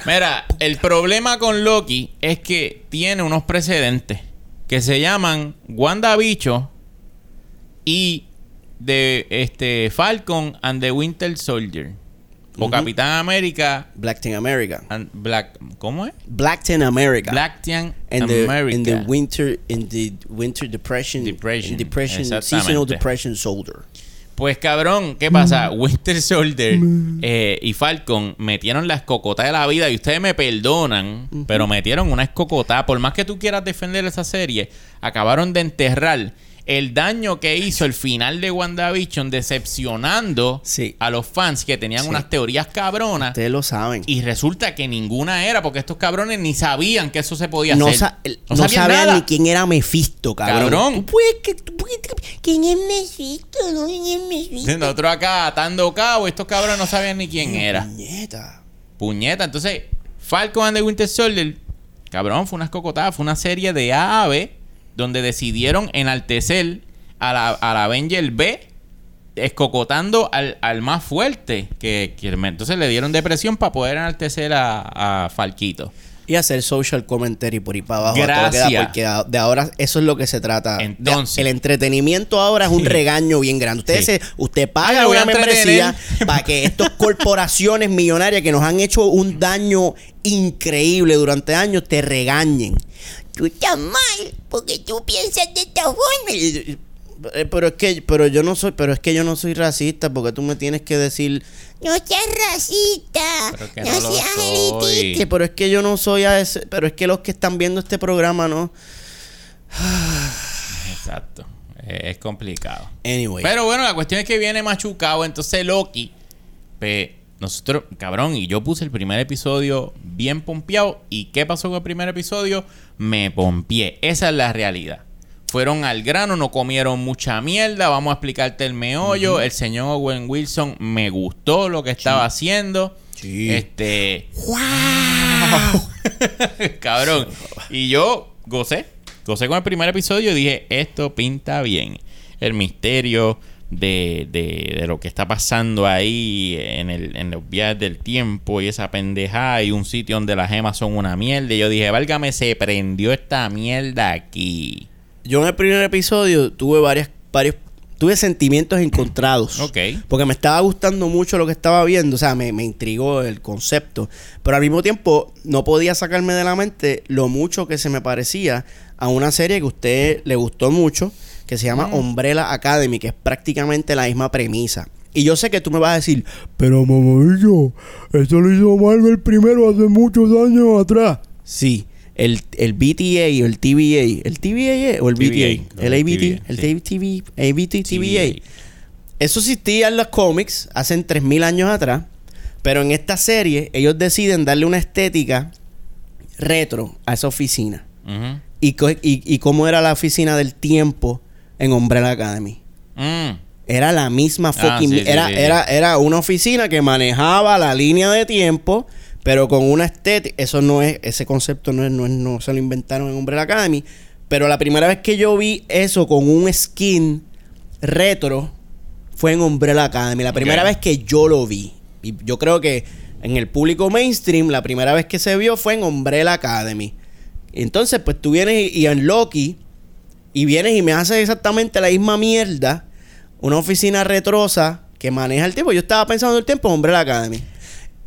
Speaker 1: Mira, el problema con Loki es que tiene unos precedentes que se llaman Wanda Bicho y de este Falcon and the Winter Soldier. O Capitán América
Speaker 2: Blackton America.
Speaker 1: and Black. ¿Cómo es?
Speaker 2: Blackton America. The,
Speaker 1: America.
Speaker 2: in the winter in the winter depression
Speaker 1: Depression,
Speaker 2: depression seasonal depression soldier
Speaker 1: Pues cabrón, ¿qué pasa? Winter Soldier eh, y Falcon metieron la escocota de la vida y ustedes me perdonan, pero metieron una escocota. Por más que tú quieras defender esa serie, acabaron de enterrar el daño que hizo el final de WandaVision decepcionando
Speaker 2: Sí.
Speaker 1: a los fans que tenían
Speaker 2: Sí.
Speaker 1: unas teorías cabronas.
Speaker 2: ustedes lo saben
Speaker 1: Y resulta que ninguna era, porque estos cabrones ni sabían que eso se podía
Speaker 2: no,
Speaker 1: hacer.
Speaker 2: sa-
Speaker 1: no
Speaker 2: no
Speaker 1: sabían
Speaker 2: ni quién era Mephisto cabrón,
Speaker 1: Cabrón.
Speaker 2: ¿Tú puedes tú
Speaker 3: ¿Quién es Mephisto? No, ¿quién es Mephisto?
Speaker 1: Nosotros acá atando cabo, estos cabrones no sabían ni quién era.
Speaker 2: Puñeta.
Speaker 1: Puñeta, entonces, Falcon and the Winter Soldier, cabrón, fue una escocotada, fue una serie de A a B donde decidieron enaltecer a la, a la Avenger B, escocotando al, al más fuerte. Que, que entonces le dieron depresión para poder enaltecer a, a Falquito.
Speaker 2: y hacer social commentary por ahí para abajo
Speaker 1: Gracias.
Speaker 2: porque a- de ahora eso es lo que se trata De-
Speaker 1: Entonces.
Speaker 2: el entretenimiento ahora es un
Speaker 1: Sí.
Speaker 2: regaño bien grande ustedes
Speaker 1: Sí.
Speaker 2: se- usted
Speaker 1: Ah,
Speaker 2: paga una membresía para que estas corporaciones millonarias que nos han hecho un daño increíble durante años te regañen
Speaker 3: Tú estás mal porque tú piensas de esta forma.
Speaker 2: Y- eh, pero es que pero yo no soy pero es que yo no soy racista porque tú me tienes que decir
Speaker 3: No seas racista.
Speaker 1: Pero que
Speaker 3: no,
Speaker 1: no
Speaker 3: seas elitista.
Speaker 2: pero es que yo no soy a ese pero es que los que están viendo este programa no
Speaker 1: Exacto. Es complicado.
Speaker 2: anyway
Speaker 1: Pero bueno, la cuestión es que viene machucado. Entonces Loki, nosotros, cabrón, y yo puse el primer episodio bien pompeado. ¿Y qué pasó con el primer episodio? Me pompié. Esa es la realidad. Fueron al grano, no comieron mucha mierda. Vamos a explicarte el meollo. El señor Owen Wilson me gustó lo que estaba haciendo.
Speaker 2: Sí.
Speaker 1: Este. Cabrón. Y yo gocé. Gocé con el primer episodio y dije, esto pinta bien. El misterio de, de- de lo que está pasando ahí en, el, en los viajes del tiempo y esa pendejada y un sitio donde las gemas son una mierda. Y yo dije, válgame, se prendió esta mierda aquí.
Speaker 2: Yo en el primer episodio tuve varias, varios, tuve sentimientos encontrados.
Speaker 1: Ok.
Speaker 2: Porque me estaba gustando mucho lo que estaba viendo, o sea, me, me intrigó el concepto. Pero al mismo tiempo no podía sacarme de la mente lo mucho que se me parecía a una serie que a usted le gustó mucho, que se llama Umbrella Academy, que es prácticamente la misma premisa. Y yo sé que tú me vas a decir, pero mamarillo, esto lo hizo Marvel primero hace muchos años atrás. Sí, el, el BTA o el TVA, el TVA o el BTA, el ABT, el
Speaker 1: sí.
Speaker 2: TV, ABT, TVA. Eso existía en los cómics hace 3000 años atrás, pero en esta serie ellos deciden darle una estética retro a esa oficina. Y cómo era la oficina del tiempo en Umbrella Academy.
Speaker 1: Mm.
Speaker 2: Era la misma
Speaker 1: Ah,
Speaker 2: fucking...
Speaker 1: sí,
Speaker 2: era,
Speaker 1: sí, sí.
Speaker 2: Era, era una oficina que manejaba la línea de tiempo, pero con una estética... Eso no es... Ese concepto no, es, no, es- no se lo inventaron en Umbrella Academy. Pero la primera vez que yo vi eso con un skin retro fue en Umbrella Academy. La primera vez que yo lo vi. Y yo creo que en el público mainstream, la primera vez que se vio fue en Umbrella Academy. Entonces, pues tú vienes y, y en Loki y vienes y me haces exactamente la misma mierda. Una oficina retrosa que maneja el tiempo. Yo estaba pensando el tiempo en Umbrella Academy.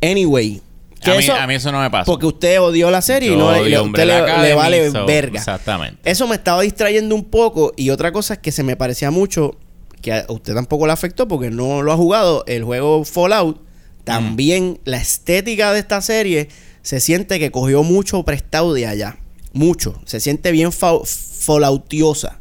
Speaker 2: Anyway. que
Speaker 1: A mí,
Speaker 2: eso-
Speaker 1: a mí eso no me pasa.
Speaker 2: porque usted odió la serie y no le, le- usted le, vale
Speaker 1: so,
Speaker 2: verga.
Speaker 1: exactamente.
Speaker 2: Eso me estaba distrayendo un poco. Y otra cosa es que se me parecía mucho, que a usted tampoco le afectó porque no lo ha jugado, el juego Fallout. También la estética de esta serie se siente que cogió mucho prestado de allá. Mucho. Se siente bien fa- falloutiosa.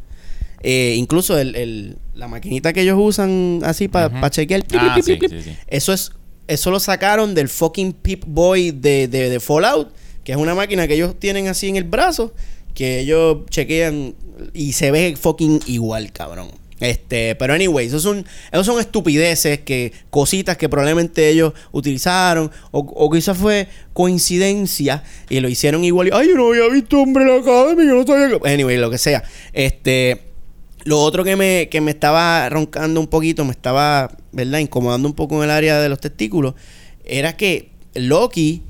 Speaker 2: Eh, incluso el, el- la maquinita que ellos usan así para
Speaker 1: Ujú.
Speaker 2: chequear.
Speaker 1: Ah, sí, sí, sí.
Speaker 2: Eso es eso lo sacaron del fucking Pip Boy de, de, de Fallout, que es una máquina que ellos tienen así en el brazo, que ellos chequean y se ve fucking igual, cabrón. Este, pero anyway, esos son, esos son estupideces, que cositas que probablemente ellos utilizaron, o, o quizás fue coincidencia y lo hicieron igual. y, Ay, yo no había visto Hombre la Academy, yo no sabía que. Anyway, lo que sea. Este, lo otro que me, que me estaba roncando un poquito, me estaba, ¿verdad? Incomodando un poco en el área de los testículos, era que Loki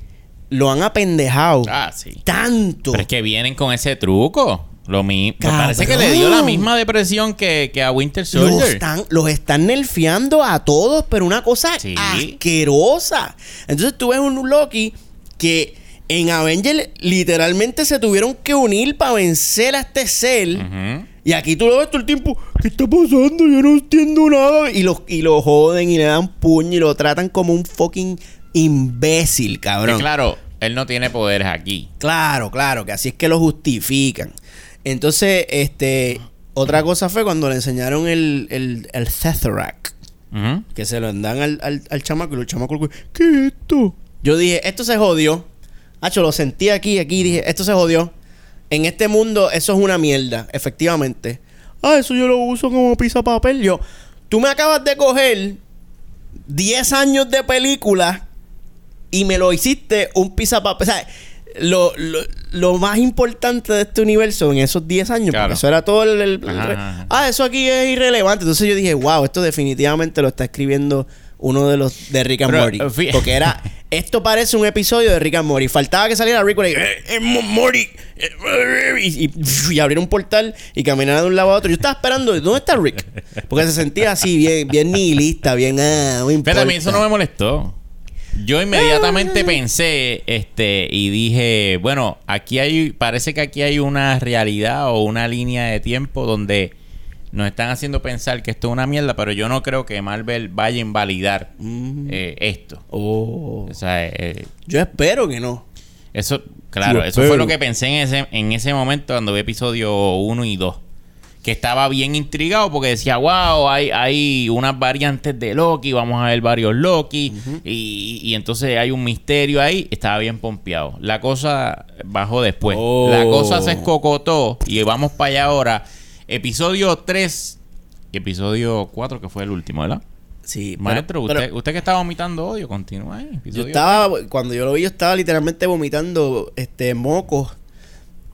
Speaker 2: lo han apendejado
Speaker 1: Ah, sí.
Speaker 2: tanto.
Speaker 1: Pero es que vienen con ese truco. Lo mismo. Me parece que le dio la misma depresión que, que a Winter
Speaker 2: los
Speaker 1: Soldier.
Speaker 2: están, los están nerfeando a todos, pero una cosa
Speaker 1: Sí.
Speaker 2: asquerosa. Entonces tú ves un Loki que en Avengers literalmente se tuvieron que unir para vencer a este.
Speaker 1: Ujú.
Speaker 2: Y aquí tú lo ves todo el tiempo. ¿Qué está pasando? Yo no entiendo nada. Y lo, y lo joden y le dan puño y lo tratan como un fucking imbécil,
Speaker 1: Que
Speaker 2: cabrón.
Speaker 1: claro, él no tiene poderes aquí.
Speaker 2: Claro, claro, que así es que lo justifican. Entonces, este, otra cosa fue cuando le enseñaron el, el, el que se lo dan al, al, al chamaco y el chamaco, ¿qué es esto? Yo dije, esto se jodió. Hacho, lo sentí aquí, aquí, dije, esto se jodió. En este mundo, eso es una mierda, efectivamente. Ah, eso yo lo uso como pizza papel. Yo, tú me acabas de coger 10 años de película y me lo hiciste un pizza papel. O sea, lo, lo, lo más importante de este universo en esos 10 años,
Speaker 1: Claro.
Speaker 2: porque eso era todo el. el- el
Speaker 1: Ajá,
Speaker 2: re-
Speaker 1: ajá.
Speaker 2: ah, eso aquí es irrelevante. Entonces yo dije, wow, esto definitivamente lo está escribiendo uno de los de Rick and
Speaker 1: Pero,
Speaker 2: Morty.
Speaker 1: eh,
Speaker 2: Porque era. Esto parece un episodio de Rick and Morty. Faltaba que saliera Rick y, eh, eh, Mo- Morty. eh, eh, y, y- y abrir un portal y caminar de un lado a otro. Yo estaba esperando, ¿dónde está Rick? Porque se sentía así, bien, bien nihilista, bien. Ah,
Speaker 1: Pero a mí eso no me molestó. Yo inmediatamente pensé, este, y dije, bueno, aquí hay, parece que aquí hay una realidad o una línea de tiempo donde nos están haciendo pensar que esto es una mierda, pero yo no creo que Marvel vaya a invalidar
Speaker 2: Mm.
Speaker 1: eh, esto.
Speaker 2: Oh.
Speaker 1: O sea, eh,
Speaker 2: Yo espero que no.
Speaker 1: eso, claro,
Speaker 2: Yo
Speaker 1: eso fue lo que pensé en ese, en ese momento cuando vi episodio 1 y 2. Que estaba bien intrigado porque decía, wow, hay, hay unas variantes de Loki, vamos a ver varios Loki, y, y entonces hay un misterio ahí. Estaba bien pompeado. La cosa bajó después.
Speaker 2: Oh.
Speaker 1: La cosa se escocotó y vamos para allá ahora. Episodio 3 y episodio 4, que fue el último, ¿verdad?
Speaker 2: Sí,
Speaker 1: Maestro,
Speaker 2: pero
Speaker 1: usted, usted que estaba vomitando odio, continúa ahí.
Speaker 2: yo estaba, cuando yo lo vi, yo estaba literalmente vomitando este mocos,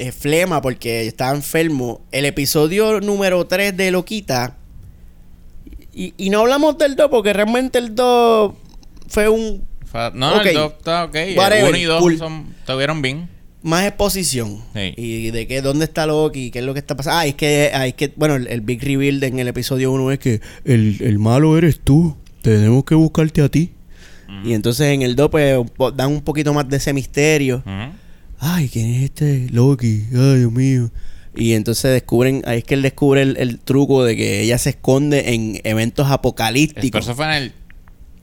Speaker 2: eh, flema, porque estaba enfermo. El episodio número 3 de Loquita. Y, y no hablamos del 2, porque realmente el 2 fue un
Speaker 1: No,
Speaker 2: Ok.
Speaker 1: el 2 está ok.
Speaker 2: Whatever,
Speaker 1: El 1 y 2
Speaker 2: cool.
Speaker 1: son, estuvieron bien.
Speaker 2: más exposición.
Speaker 1: Sí.
Speaker 2: Y de que dónde está Loki, qué es lo que está pasando. Ah, es que, ah, es que bueno, el, el big reveal en el episodio 1 es que el, el malo eres tú. Tenemos que buscarte a ti. Y entonces en el 2 pues dan un poquito más de ese misterio.
Speaker 1: Ujú.
Speaker 2: Ay, ¿quién es este Loki? Ay, Dios mío. Y entonces descubren, ahí es que él descubre el, el truco de que ella se esconde en eventos
Speaker 1: Pero
Speaker 2: apocalípticos.
Speaker 1: eso fue en el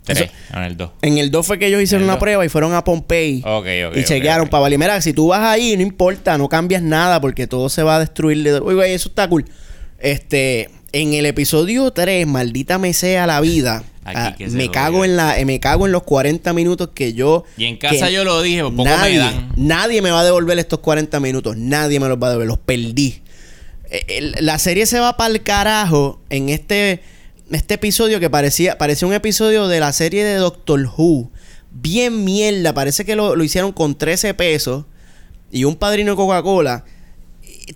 Speaker 1: 3, en el 2.
Speaker 2: En el 2 fue que ellos hicieron
Speaker 1: el
Speaker 2: una prueba y fueron a Pompey.
Speaker 1: Ok, ok.
Speaker 2: y chequearon
Speaker 1: ok.
Speaker 2: para valer. Mira, si tú vas ahí, no importa, no cambias nada porque todo se va a destruir. de- Uy, güey, eso está cool. Este, en el episodio 3, maldita me sea la vida.
Speaker 1: Aquí
Speaker 2: ah, me cago en la, eh, me cago en los 40 minutos que yo.
Speaker 1: Y en casa yo lo dije, poco
Speaker 2: nadie,
Speaker 1: me dan.
Speaker 2: nadie me va a devolver estos 40 minutos. Nadie me los va a devolver. Los perdí. eh, el- la serie se va para el carajo en este, este episodio que parecía, parecía un episodio de la serie de Doctor Who. Bien mierda, parece que lo, lo hicieron con 13 pesos y un padrino de Coca-Cola.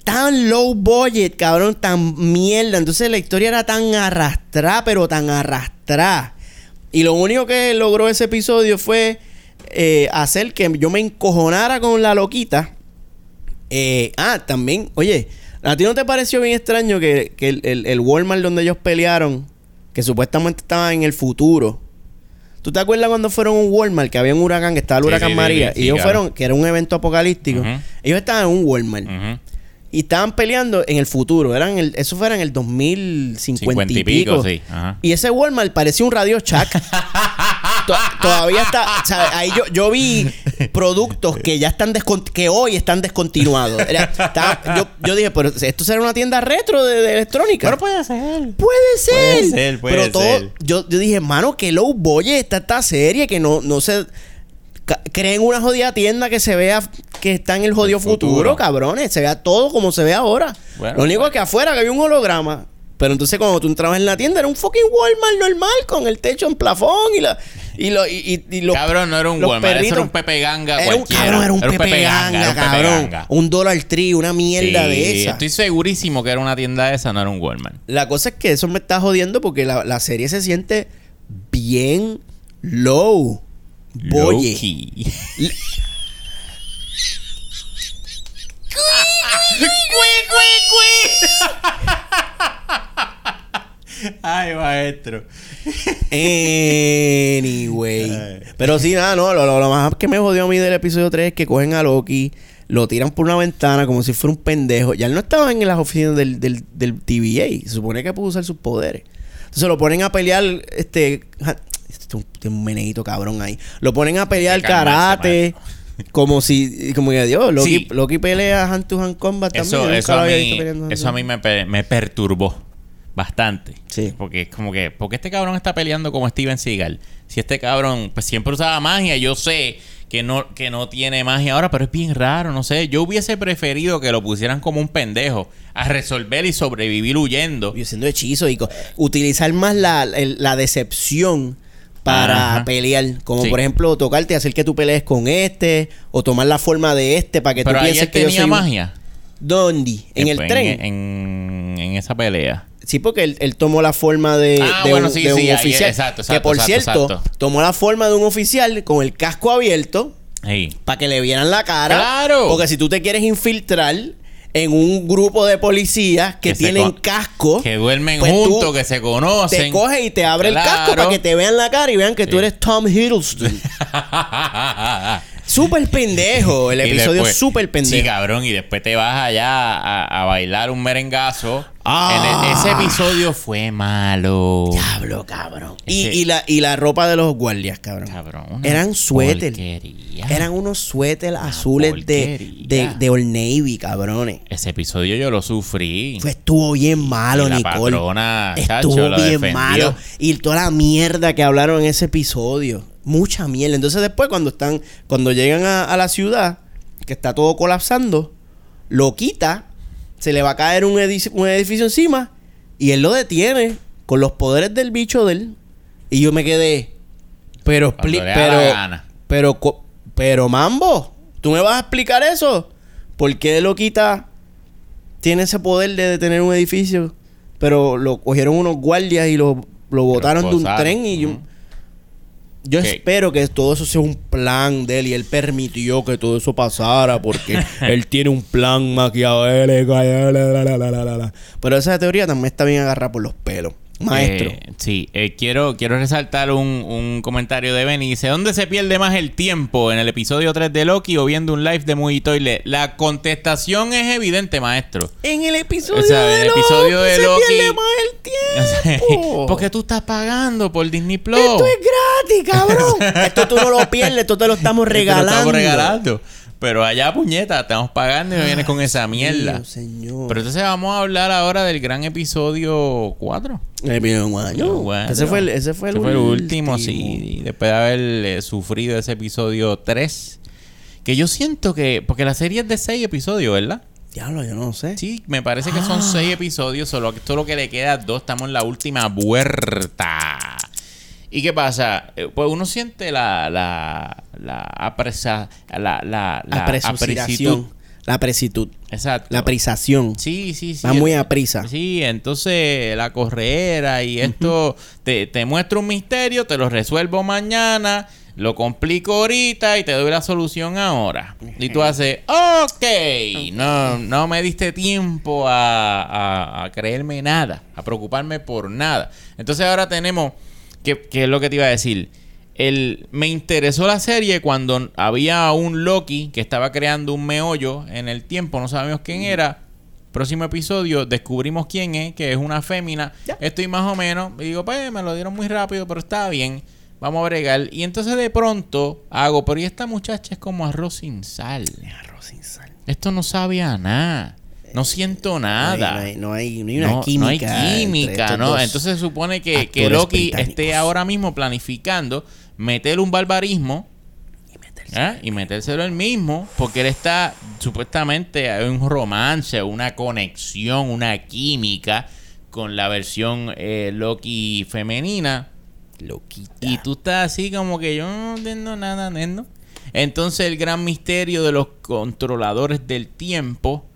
Speaker 2: Tan low budget, cabrón, tan mierda. Entonces la historia era tan arrastrada, pero tan arrastrada. Y lo único que logró ese episodio fue eh, hacer que yo me encojonara con la loquita. Eh, ah, también, oye, ¿a ti no te pareció bien extraño que, que el, el- el Walmart donde ellos pelearon, que supuestamente estaba en el futuro? ¿Tú te acuerdas cuando fueron a un Walmart que había un huracán, que estaba el
Speaker 1: Sí,
Speaker 2: huracán
Speaker 1: sí,
Speaker 2: María?
Speaker 1: sí,
Speaker 2: y ellos
Speaker 1: claro.
Speaker 2: fueron, que era un evento apocalíptico. Ellos estaban en un Walmart.
Speaker 1: Ujú.
Speaker 2: Y estaban peleando en el futuro. Eran el, eso fuera en el 2050
Speaker 1: 50
Speaker 2: y pico.
Speaker 1: sí. Ajá.
Speaker 2: Y ese Walmart parecía un Radio Shack. To- todavía está. o sea, ahí yo, yo vi productos que ya están descon- que hoy están descontinuados. Era- estaba- yo, yo dije, pero esto será una tienda retro de, de electrónica.
Speaker 1: puede ser.
Speaker 2: Puede ser.
Speaker 1: Puede ser, puede
Speaker 2: Pero todo,
Speaker 1: ser.
Speaker 2: Yo, yo dije, mano, que low budget está esta serie que no, no se. Creen una jodida tienda que se vea que está en el jodido
Speaker 1: El
Speaker 2: futuro.
Speaker 1: futuro.
Speaker 2: cabrones. Se vea todo como se ve ahora.
Speaker 1: Bueno,
Speaker 2: Lo único
Speaker 1: pues.
Speaker 2: que afuera que había un holograma. Pero entonces cuando tú entrabas en la tienda era un fucking Walmart normal con el techo en plafón y la y lo y, y, y los
Speaker 1: Cabrón, no era un Walmart, eso era un Pepe Ganga
Speaker 2: Era un
Speaker 1: cualquiera.
Speaker 2: cabrón, era un Pepe
Speaker 1: Ganga,
Speaker 2: Ganga,
Speaker 1: era un Pepe
Speaker 2: cabrón.
Speaker 1: Ganga.
Speaker 2: Un dólar tree, una mierda
Speaker 1: Sí,
Speaker 2: de esa.
Speaker 1: Estoy segurísimo que era una tienda de esa, no era un Walmart.
Speaker 2: La cosa es que eso me está jodiendo porque la, la serie se siente bien low. Boye.
Speaker 1: Low-key. Ay, maestro.
Speaker 2: Anyway. Pero sí, nada, no. Lo, lo- lo más que me jodió a mí del episodio 3 es que cogen a Loki, lo tiran por una ventana como si fuera un pendejo. Ya él no estaba en las oficinas del, del, del TVA. Se supone que pudo usar sus poderes. Entonces lo ponen a pelear, este... Este un, este un cabrón ahí. Lo ponen a pelear
Speaker 1: calmarse,
Speaker 2: karate. Como si... Como que Dios, Loki,
Speaker 1: Sí.
Speaker 2: Loki pelea hand to hand combat también.
Speaker 1: Eso, a mí, eso a mí me, me perturbó bastante.
Speaker 2: Sí.
Speaker 1: Porque es como que, porque este cabrón está peleando como Steven Seagal? Si este cabrón pues siempre usaba magia, yo sé que no, que no tiene magia ahora, pero es bien raro, no sé. Yo hubiese preferido que lo pusieran como un pendejo a resolver y sobrevivir huyendo.
Speaker 2: Y haciendo hechizos y utilizar más la, la decepción para
Speaker 1: Ajá.
Speaker 2: pelear. Como
Speaker 1: Sí.
Speaker 2: por ejemplo, tocarte y hacer que tú pelees con este. O tomar la forma de este para que
Speaker 1: Pero
Speaker 2: tú pienses
Speaker 1: él
Speaker 2: que yo
Speaker 1: tenía
Speaker 2: soy un-
Speaker 1: magia.
Speaker 2: ¿Dónde? En el tren.
Speaker 1: En, en esa pelea.
Speaker 2: Sí, porque él, él tomó la forma de,
Speaker 1: Ah,
Speaker 2: de
Speaker 1: bueno,
Speaker 2: un,
Speaker 1: sí,
Speaker 2: de un
Speaker 1: sí, ahí,
Speaker 2: oficial.
Speaker 1: exacto,
Speaker 2: que
Speaker 1: exacto,
Speaker 2: por
Speaker 1: exacto,
Speaker 2: cierto, tomó la forma de un oficial con el casco abierto para que le vieran la cara.
Speaker 1: ¡Claro!
Speaker 2: Porque si tú te quieres infiltrar en un grupo de policías que, tienen casco,
Speaker 1: Que duermen
Speaker 2: pues tú
Speaker 1: juntos, que se conocen.
Speaker 2: te coge y te abre el casco para que te vean la cara y vean que tú
Speaker 1: Sí.
Speaker 2: eres Tom Hiddleston. Súper pendejo. El episodio súper pendejo.
Speaker 1: Sí, cabrón. Y después te vas allá a, a bailar un merengazo.
Speaker 2: Ah.
Speaker 1: En e- ese episodio fue malo.
Speaker 2: Diablo, cabrón. Y,
Speaker 1: Ese-
Speaker 2: y la, y la ropa de los guardias, cabrón.
Speaker 1: Cabrón.
Speaker 2: Eran suéter.
Speaker 1: porquería.
Speaker 2: Eran unos suéter azules de, de, de Old Navy, cabrones.
Speaker 1: Ese episodio yo lo sufrí.
Speaker 2: Fue, estuvo bien malo,
Speaker 1: Y la
Speaker 2: Nicole.
Speaker 1: patrona,
Speaker 2: estuvo
Speaker 1: chacho,
Speaker 2: bien malo. Y toda la mierda que hablaron en ese episodio. Mucha mierda. Entonces después cuando están, cuando llegan a, a la ciudad, que está todo colapsando, lo quita, se le va a caer un, edificio, un edificio encima y él lo detiene con los poderes del bicho de él. Y yo me quedé, pero, pero, pero, pero Mambo, ¿tú me vas a explicar eso? ¿Por qué lo quita? Tiene ese poder de detener un edificio, pero lo cogieron unos guardias y lo, lo botaron de un tren y. Yo
Speaker 1: ¿Qué?
Speaker 2: espero que todo eso sea un plan de él y él permitió que todo eso pasara porque él tiene un plan maquiavélico. Pero esa teoría también está bien agarrada por los pelos. Maestro.
Speaker 1: Eh, sí, eh, quiero, quiero resaltar un, un comentario de Benny. Dice, ¿dónde se pierde más el tiempo? ¿En el episodio 3 de Loki o viendo un live de Movie Toilet? La contestación es evidente, maestro.
Speaker 2: en el episodio
Speaker 1: O sea,
Speaker 2: de Loki
Speaker 1: de
Speaker 2: se
Speaker 1: Loki-
Speaker 2: pierde más el tiempo.
Speaker 1: Porque tú estás pagando por Disney Plus.
Speaker 2: Esto es gratis, cabrón. esto tú no lo pierdes, esto te lo estamos
Speaker 1: Esto lo
Speaker 2: regalando.
Speaker 1: estamos regalando. Pero allá, puñeta, estamos pagando y me vienes con esa mierda.
Speaker 2: Dios, señor.
Speaker 1: Pero entonces vamos a hablar ahora del gran episodio 4.
Speaker 2: Eh, bien, guayo.
Speaker 1: Bueno,
Speaker 2: ese fue el, ese fue el,
Speaker 1: ese fue el último, sí. Después de haber eh, sufrido ese episodio 3. Que yo siento que. Porque la serie es de 6 episodios, ¿verdad?
Speaker 2: Diablo, yo no sé.
Speaker 1: Sí, me parece que son seis episodios, solo que esto lo que le queda dos, estamos en la última vuelta. ¿Y qué pasa? Eh, Pues uno siente la, la, la apresa, la, la, la apresitud.
Speaker 2: La apresitud.
Speaker 1: Exacto.
Speaker 2: La aprisación.
Speaker 1: Sí, sí, sí.
Speaker 2: Va muy a prisa.
Speaker 1: Sí, entonces la correra y esto te, te muestra un misterio, te lo resuelvo mañana, lo complico ahorita y te doy la solución ahora. Y tú haces, ok, no, no me diste tiempo a, a- a creerme nada, a preocuparme por nada. Entonces ahora tenemos, ¿qué, qué es lo que te iba a decir? El, me interesó la serie cuando había un Loki que estaba creando un meollo en el tiempo, no sabíamos quién era. Próximo episodio descubrimos quién es, que es una fémina.
Speaker 2: Ya.
Speaker 1: Estoy más o menos. Y digo, pues me lo dieron muy rápido, pero está bien. Vamos a bregar. Y entonces de pronto hago, pero y esta muchacha es como arroz sin sal.
Speaker 2: Arroz sin sal.
Speaker 1: Esto no sabe a nada. No siento nada.
Speaker 2: No hay, no hay, no hay una
Speaker 1: No,
Speaker 2: química.
Speaker 1: no hay química, Entonces se supone que, que Loki esté ahora mismo planificando meter un barbarismo ¿eh? y metérselo él mismo, porque él está supuestamente hay un romance, una conexión, una química con la versión eh, Loki femenina.
Speaker 2: Loquita.
Speaker 1: Y tú estás así como que yo no entiendo nada, neno. Entonces el gran misterio de los controladores del tiempo.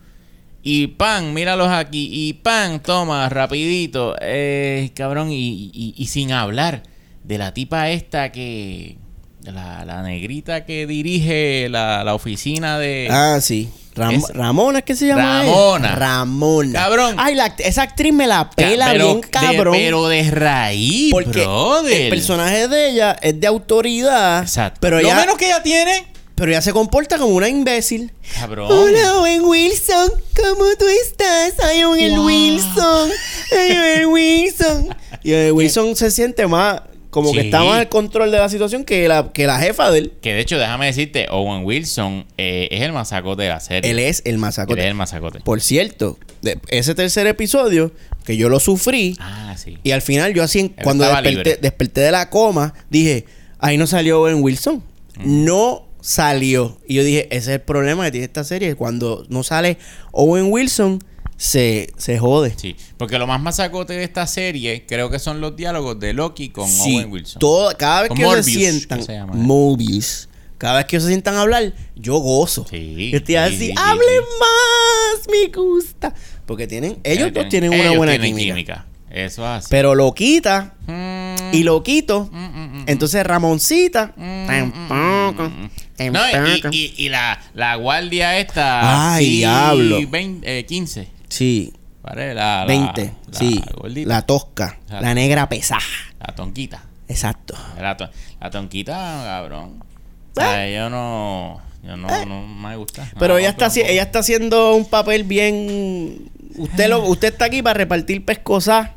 Speaker 1: Y pan, míralos aquí. Y pan, toma, rapidito. Eh, cabrón, y, y- y sin hablar de la tipa esta que... La, la negrita que dirige la, la oficina de...
Speaker 2: Ah, sí. Ram-
Speaker 1: Es-
Speaker 2: Ramona, ¿qué se llama?
Speaker 1: Ramona.
Speaker 2: Ramona.
Speaker 1: Cabrón.
Speaker 2: Ay, la esa actriz me la pela
Speaker 1: pero,
Speaker 2: bien
Speaker 1: de-
Speaker 2: cabrón.
Speaker 1: pero de raíz,
Speaker 2: porque
Speaker 1: brother.
Speaker 2: el personaje de ella es de autoridad.
Speaker 1: Exacto.
Speaker 2: Pero
Speaker 1: Lo
Speaker 2: ella,
Speaker 1: menos que ella tiene...
Speaker 2: pero ella se comporta como una imbécil.
Speaker 1: Cabrón.
Speaker 2: Hola, Owen Wilson. ¿Cómo tú estás? Ay, Owen
Speaker 1: Wow.
Speaker 2: Wilson. Ay, Owen Wilson. Y Owen Wilson se siente más... Como que está más al control de la situación que la, que la jefa de él.
Speaker 1: Que de hecho, déjame decirte, Owen Wilson eh, es el masacote de la serie.
Speaker 2: Él es el
Speaker 1: Él
Speaker 2: masacote.
Speaker 1: es el masacote.
Speaker 2: Por cierto, de ese tercer episodio, que yo lo sufrí,
Speaker 1: Ah, sí.
Speaker 2: y al final yo así, cuando desperté, de la coma, dije, ahí no salió Owen Wilson. No salió. Y yo dije, ese es el problema que tiene esta serie. Cuando no sale Owen Wilson, se, se jode.
Speaker 1: Sí, porque lo más masacote de esta serie creo que son los diálogos de Loki con
Speaker 2: Sí,
Speaker 1: Owen Wilson.
Speaker 2: todo- cada vez
Speaker 1: Con
Speaker 2: que ellos se
Speaker 1: Morbius,
Speaker 2: sientan,
Speaker 1: se llama.
Speaker 2: Cada vez que ellos se sientan a hablar, yo gozo.
Speaker 1: Sí,
Speaker 2: yo estoy
Speaker 1: sí,
Speaker 2: así,
Speaker 1: sí,
Speaker 2: hablen más, me gusta. Porque tienen, ellos dos tienen una
Speaker 1: ellos
Speaker 2: buena
Speaker 1: tienen
Speaker 2: química.
Speaker 1: Eso es así.
Speaker 2: Pero lo quita
Speaker 1: Mm,
Speaker 2: y lo quito.
Speaker 1: mm, mm, mm.
Speaker 2: Entonces Ramoncita.
Speaker 3: Tampoco.
Speaker 1: No, y, y- y la, la guardia esta.
Speaker 2: Ay, diablo.
Speaker 1: 20, eh, 15.
Speaker 2: Sí,
Speaker 1: ¿vale? La, la-
Speaker 2: 20.
Speaker 1: la
Speaker 2: sí.
Speaker 1: gordita,
Speaker 2: La tosca.
Speaker 1: Exacto.
Speaker 2: La negra pesada.
Speaker 1: la tonquita.
Speaker 2: Exacto.
Speaker 1: La, to- la tonquita, cabrón. Sea, yo no. Yo no, no me gusta.
Speaker 2: Eh. Pero
Speaker 1: No,
Speaker 2: ella está,
Speaker 1: tampoco.
Speaker 2: ella está haciendo un papel bien. Usted lo, usted está aquí para repartir pescosas.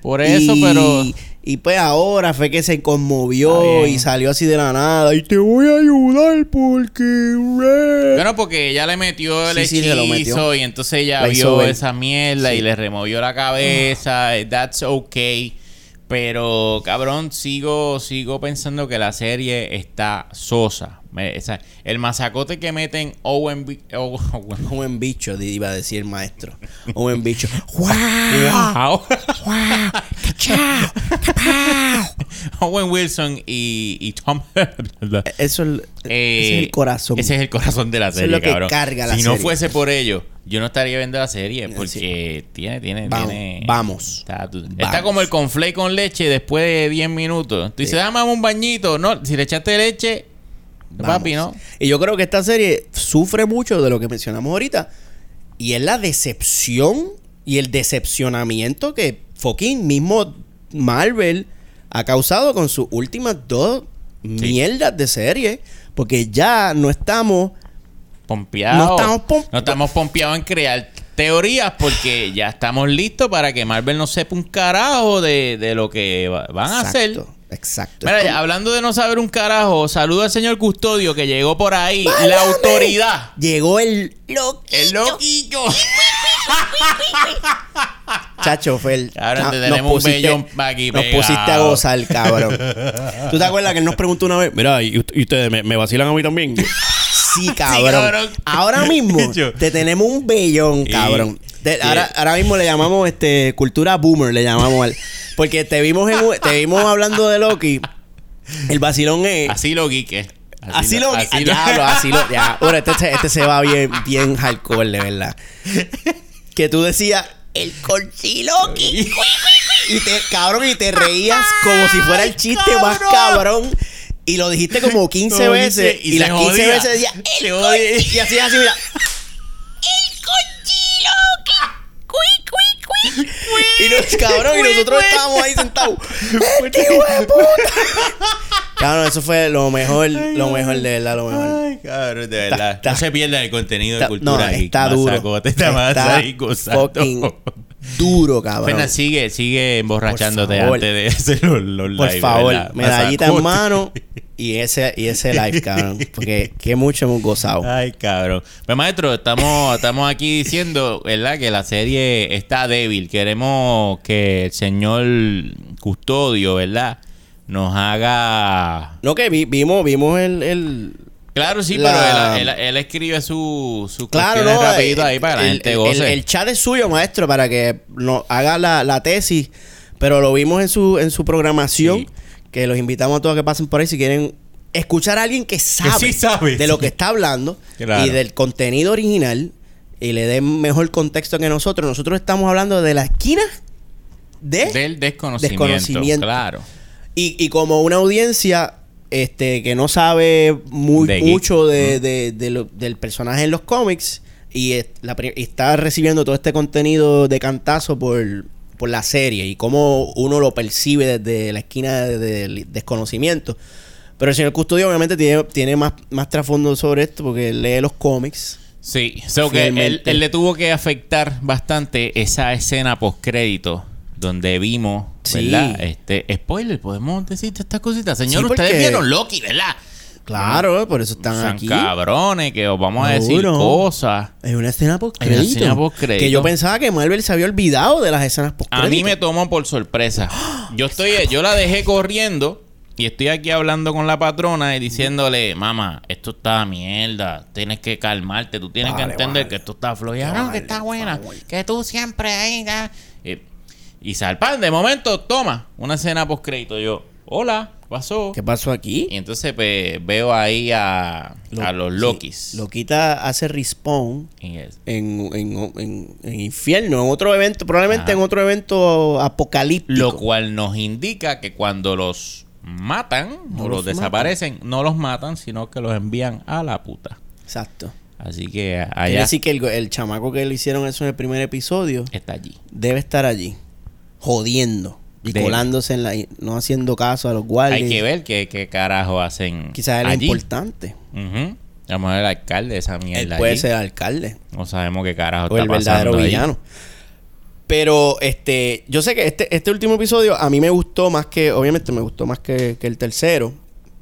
Speaker 1: Por eso,
Speaker 2: y,
Speaker 1: pero.
Speaker 2: Y pues ahora fue que se conmovió y salió así de la nada. Y te voy a ayudar porque. eh".
Speaker 1: Bueno, porque ella le metió el
Speaker 2: Sí, sí, se lo
Speaker 1: hechizo
Speaker 2: metió.
Speaker 1: y entonces ella
Speaker 2: La
Speaker 1: vio esa mierda y le removió la cabeza. That's okay. Pero, cabrón, sigo, sigo pensando que la serie está sosa. El masacote que meten Owen, Owen,
Speaker 2: Un buen bicho, iba a decir el maestro. Buen bicho. ¡Wow!
Speaker 1: Wow. Owen Wilson y, y Tom.
Speaker 2: Eso es
Speaker 1: Eh,
Speaker 2: ese es el corazón.
Speaker 1: Ese es el corazón de la
Speaker 2: Eso es
Speaker 1: serie,
Speaker 2: lo que
Speaker 1: cabrón.
Speaker 2: carga la
Speaker 1: si no fuese por ello, yo no estaría viendo la serie
Speaker 2: Sí.
Speaker 1: porque tiene, tiene,
Speaker 2: Vamos,
Speaker 1: tiene.
Speaker 2: vamos.
Speaker 1: Está, como el conflay con leche después de 10 minutos. Tú dices, dame un bañito. No, si le echaste leche, papi, ¿no?
Speaker 2: Vamos. Y yo creo que esta serie sufre mucho de lo que mencionamos ahorita. Y es la decepción y el decepcionamiento que fucking mismo Marvel ha causado con sus últimas dos mierdas de serie. Porque ya no estamos.
Speaker 1: Pompeado.
Speaker 2: No estamos pom-
Speaker 1: No estamos pompeados en crear teorías porque ya estamos listos para que Marvel no sepa un carajo de, de lo que va- van a hacer.
Speaker 2: Exacto.
Speaker 1: Mira, hablando de no saber un carajo, saludo al señor Custodio que llegó por ahí. La autoridad.
Speaker 2: Llegó el loquillo.
Speaker 1: El loquillo.
Speaker 2: Chacho, Fel.
Speaker 1: Cabrón,
Speaker 2: Ah,
Speaker 1: te tenemos un bellón aquí
Speaker 2: Nos
Speaker 1: pegado.
Speaker 2: pusiste a gozar, cabrón. ¿Tú te acuerdas que él nos preguntó una vez?
Speaker 4: Mira, ¿y, ust- y ustedes me, me vacilan a mí también?
Speaker 2: Sí, cabrón.
Speaker 1: cabrón.
Speaker 2: Ahora mismo te tenemos un bellón,
Speaker 1: Sí.
Speaker 2: cabrón. Te- ahora, ahora mismo le llamamos este cultura boomer, le llamamos al. Porque te vimos en, un- te vimos hablando de Loki. El vacilón es.
Speaker 1: Así lo geek.
Speaker 2: Así, lo,
Speaker 1: así lo-
Speaker 2: así lo, ya. Ahora este, se- este se va bien, bien hardcore, de verdad. Que tú decías, el corchiloqui. Y te, cabrón, y te reías como si fuera el chiste más cabrón. Y lo dijiste como 15
Speaker 1: Lo
Speaker 2: veces.
Speaker 1: dice
Speaker 2: Y,
Speaker 1: y
Speaker 2: las
Speaker 1: se
Speaker 2: 15
Speaker 1: jodía.
Speaker 2: veces decía,
Speaker 1: Se
Speaker 2: el Y así, así, mira. Y nos, cabrón, y nosotros estábamos ahí sentados. ¡Este hijo de puta! Cabrón, eso fue lo mejor, lo mejor, de verdad, lo mejor.
Speaker 1: Ay, cabrón, de verdad.
Speaker 2: Está-
Speaker 1: no se pierda el contenido de
Speaker 2: Está-
Speaker 1: cultura
Speaker 2: no, está duro.
Speaker 1: Mazacote, Está
Speaker 2: Está
Speaker 1: ahí gozando.
Speaker 2: Duro, cabrón.
Speaker 1: Sigue, sigue emborrachándote antes de hacer los, los
Speaker 2: Por
Speaker 1: live,
Speaker 2: favor,
Speaker 1: ¿verdad?
Speaker 2: medallita en mano y ese, y ese live, cabrón. Porque qué mucho hemos gozado.
Speaker 1: Ay, cabrón. Pues maestro, estamos, estamos aquí diciendo, ¿verdad? Que la serie está débil. Queremos que el señor Custodio, ¿verdad? Nos haga...
Speaker 2: No, que vi- vimos, vimos el, el-
Speaker 1: Claro, sí,
Speaker 2: La-
Speaker 1: pero él, él- él escribe su, su
Speaker 2: Claro, no.
Speaker 1: rapidito
Speaker 2: el-
Speaker 1: ahí para que la gente goce.
Speaker 2: El, chat es suyo, maestro, para que nos haga la, la tesis. Pero lo vimos en su, en su programación.
Speaker 1: Sí.
Speaker 2: Que los invitamos a todos a que pasen por ahí si quieren escuchar a alguien que sabe,
Speaker 1: sí sabe,
Speaker 2: de lo que está hablando
Speaker 1: Claro.
Speaker 2: y del contenido original y le den mejor contexto que nosotros. Nosotros estamos hablando de la esquina de
Speaker 1: Del desconocimiento,
Speaker 2: Desconocimiento.
Speaker 1: claro.
Speaker 2: Y, y como una audiencia este, que no sabe muy
Speaker 1: De
Speaker 2: mucho de, de- de lo- del personaje en los cómics y, es- la pri- y está recibiendo todo este contenido de cantazo por, por la serie y cómo uno lo percibe desde la esquina de- del desconocimiento. Pero el señor Custodio obviamente tiene, tiene más, más trasfondo sobre esto porque lee los cómics.
Speaker 1: Sí, so que él, él le tuvo que afectar bastante esa escena post crédito donde vimos,
Speaker 2: Sí.
Speaker 1: ¿verdad? Este, spoiler, podemos decirte estas cositas. Señor,
Speaker 2: Sí,
Speaker 1: ustedes vieron Loki, ¿verdad?
Speaker 2: Claro, por eso están
Speaker 1: Son
Speaker 2: aquí.
Speaker 1: cabrones que os vamos a decir cosas.
Speaker 2: Es una escena post
Speaker 1: Es una escena postcrédito.
Speaker 2: Que yo pensaba que Marvel se había olvidado de las escenas post
Speaker 1: A mí me tomó por sorpresa. Yo estoy, yo la dejé corriendo y estoy aquí hablando con la patrona y diciéndole, mamá, esto está mierda, tienes que calmarte, tú tienes
Speaker 2: Vale,
Speaker 1: que entender
Speaker 2: vale.
Speaker 1: que esto está no, que está buena, que tú siempre ahí. ya". Y, y salpan, de momento, toma, una escena post crédito. Yo, hola, ¿qué pasó?
Speaker 2: ¿Qué pasó aquí?
Speaker 1: Y entonces pues, veo ahí a, a los
Speaker 2: sí,
Speaker 1: Lokis.
Speaker 2: Loquita hace respawn en, en, en- en infierno, en otro evento, probablemente
Speaker 1: Ajá.
Speaker 2: en otro evento apocalíptico.
Speaker 1: Lo cual nos indica que cuando los matan
Speaker 2: No
Speaker 1: o
Speaker 2: los
Speaker 1: los desaparecen, no los matan, sino que los envían a la puta.
Speaker 2: Exacto.
Speaker 1: Así que
Speaker 2: Quiere
Speaker 1: allá
Speaker 2: decir que el, el chamaco que le hicieron eso en el primer episodio
Speaker 1: está allí.
Speaker 2: debe estar allí, jodiendo y
Speaker 1: Debe.
Speaker 2: colándose en la, no haciendo caso a los guardias.
Speaker 1: Hay que ver qué, qué carajo hacen
Speaker 2: Quizás él es
Speaker 1: allí.
Speaker 2: importante.
Speaker 1: Vamos a ver el alcalde de esa
Speaker 2: Él
Speaker 1: mierda
Speaker 2: puede
Speaker 1: allí.
Speaker 2: ser alcalde.
Speaker 1: No sabemos qué carajo
Speaker 2: o
Speaker 1: está
Speaker 2: el verdadero
Speaker 1: pasando
Speaker 2: villano. Pero este, yo sé que este, este último episodio a mí me gustó más que, obviamente me gustó más que, que el tercero.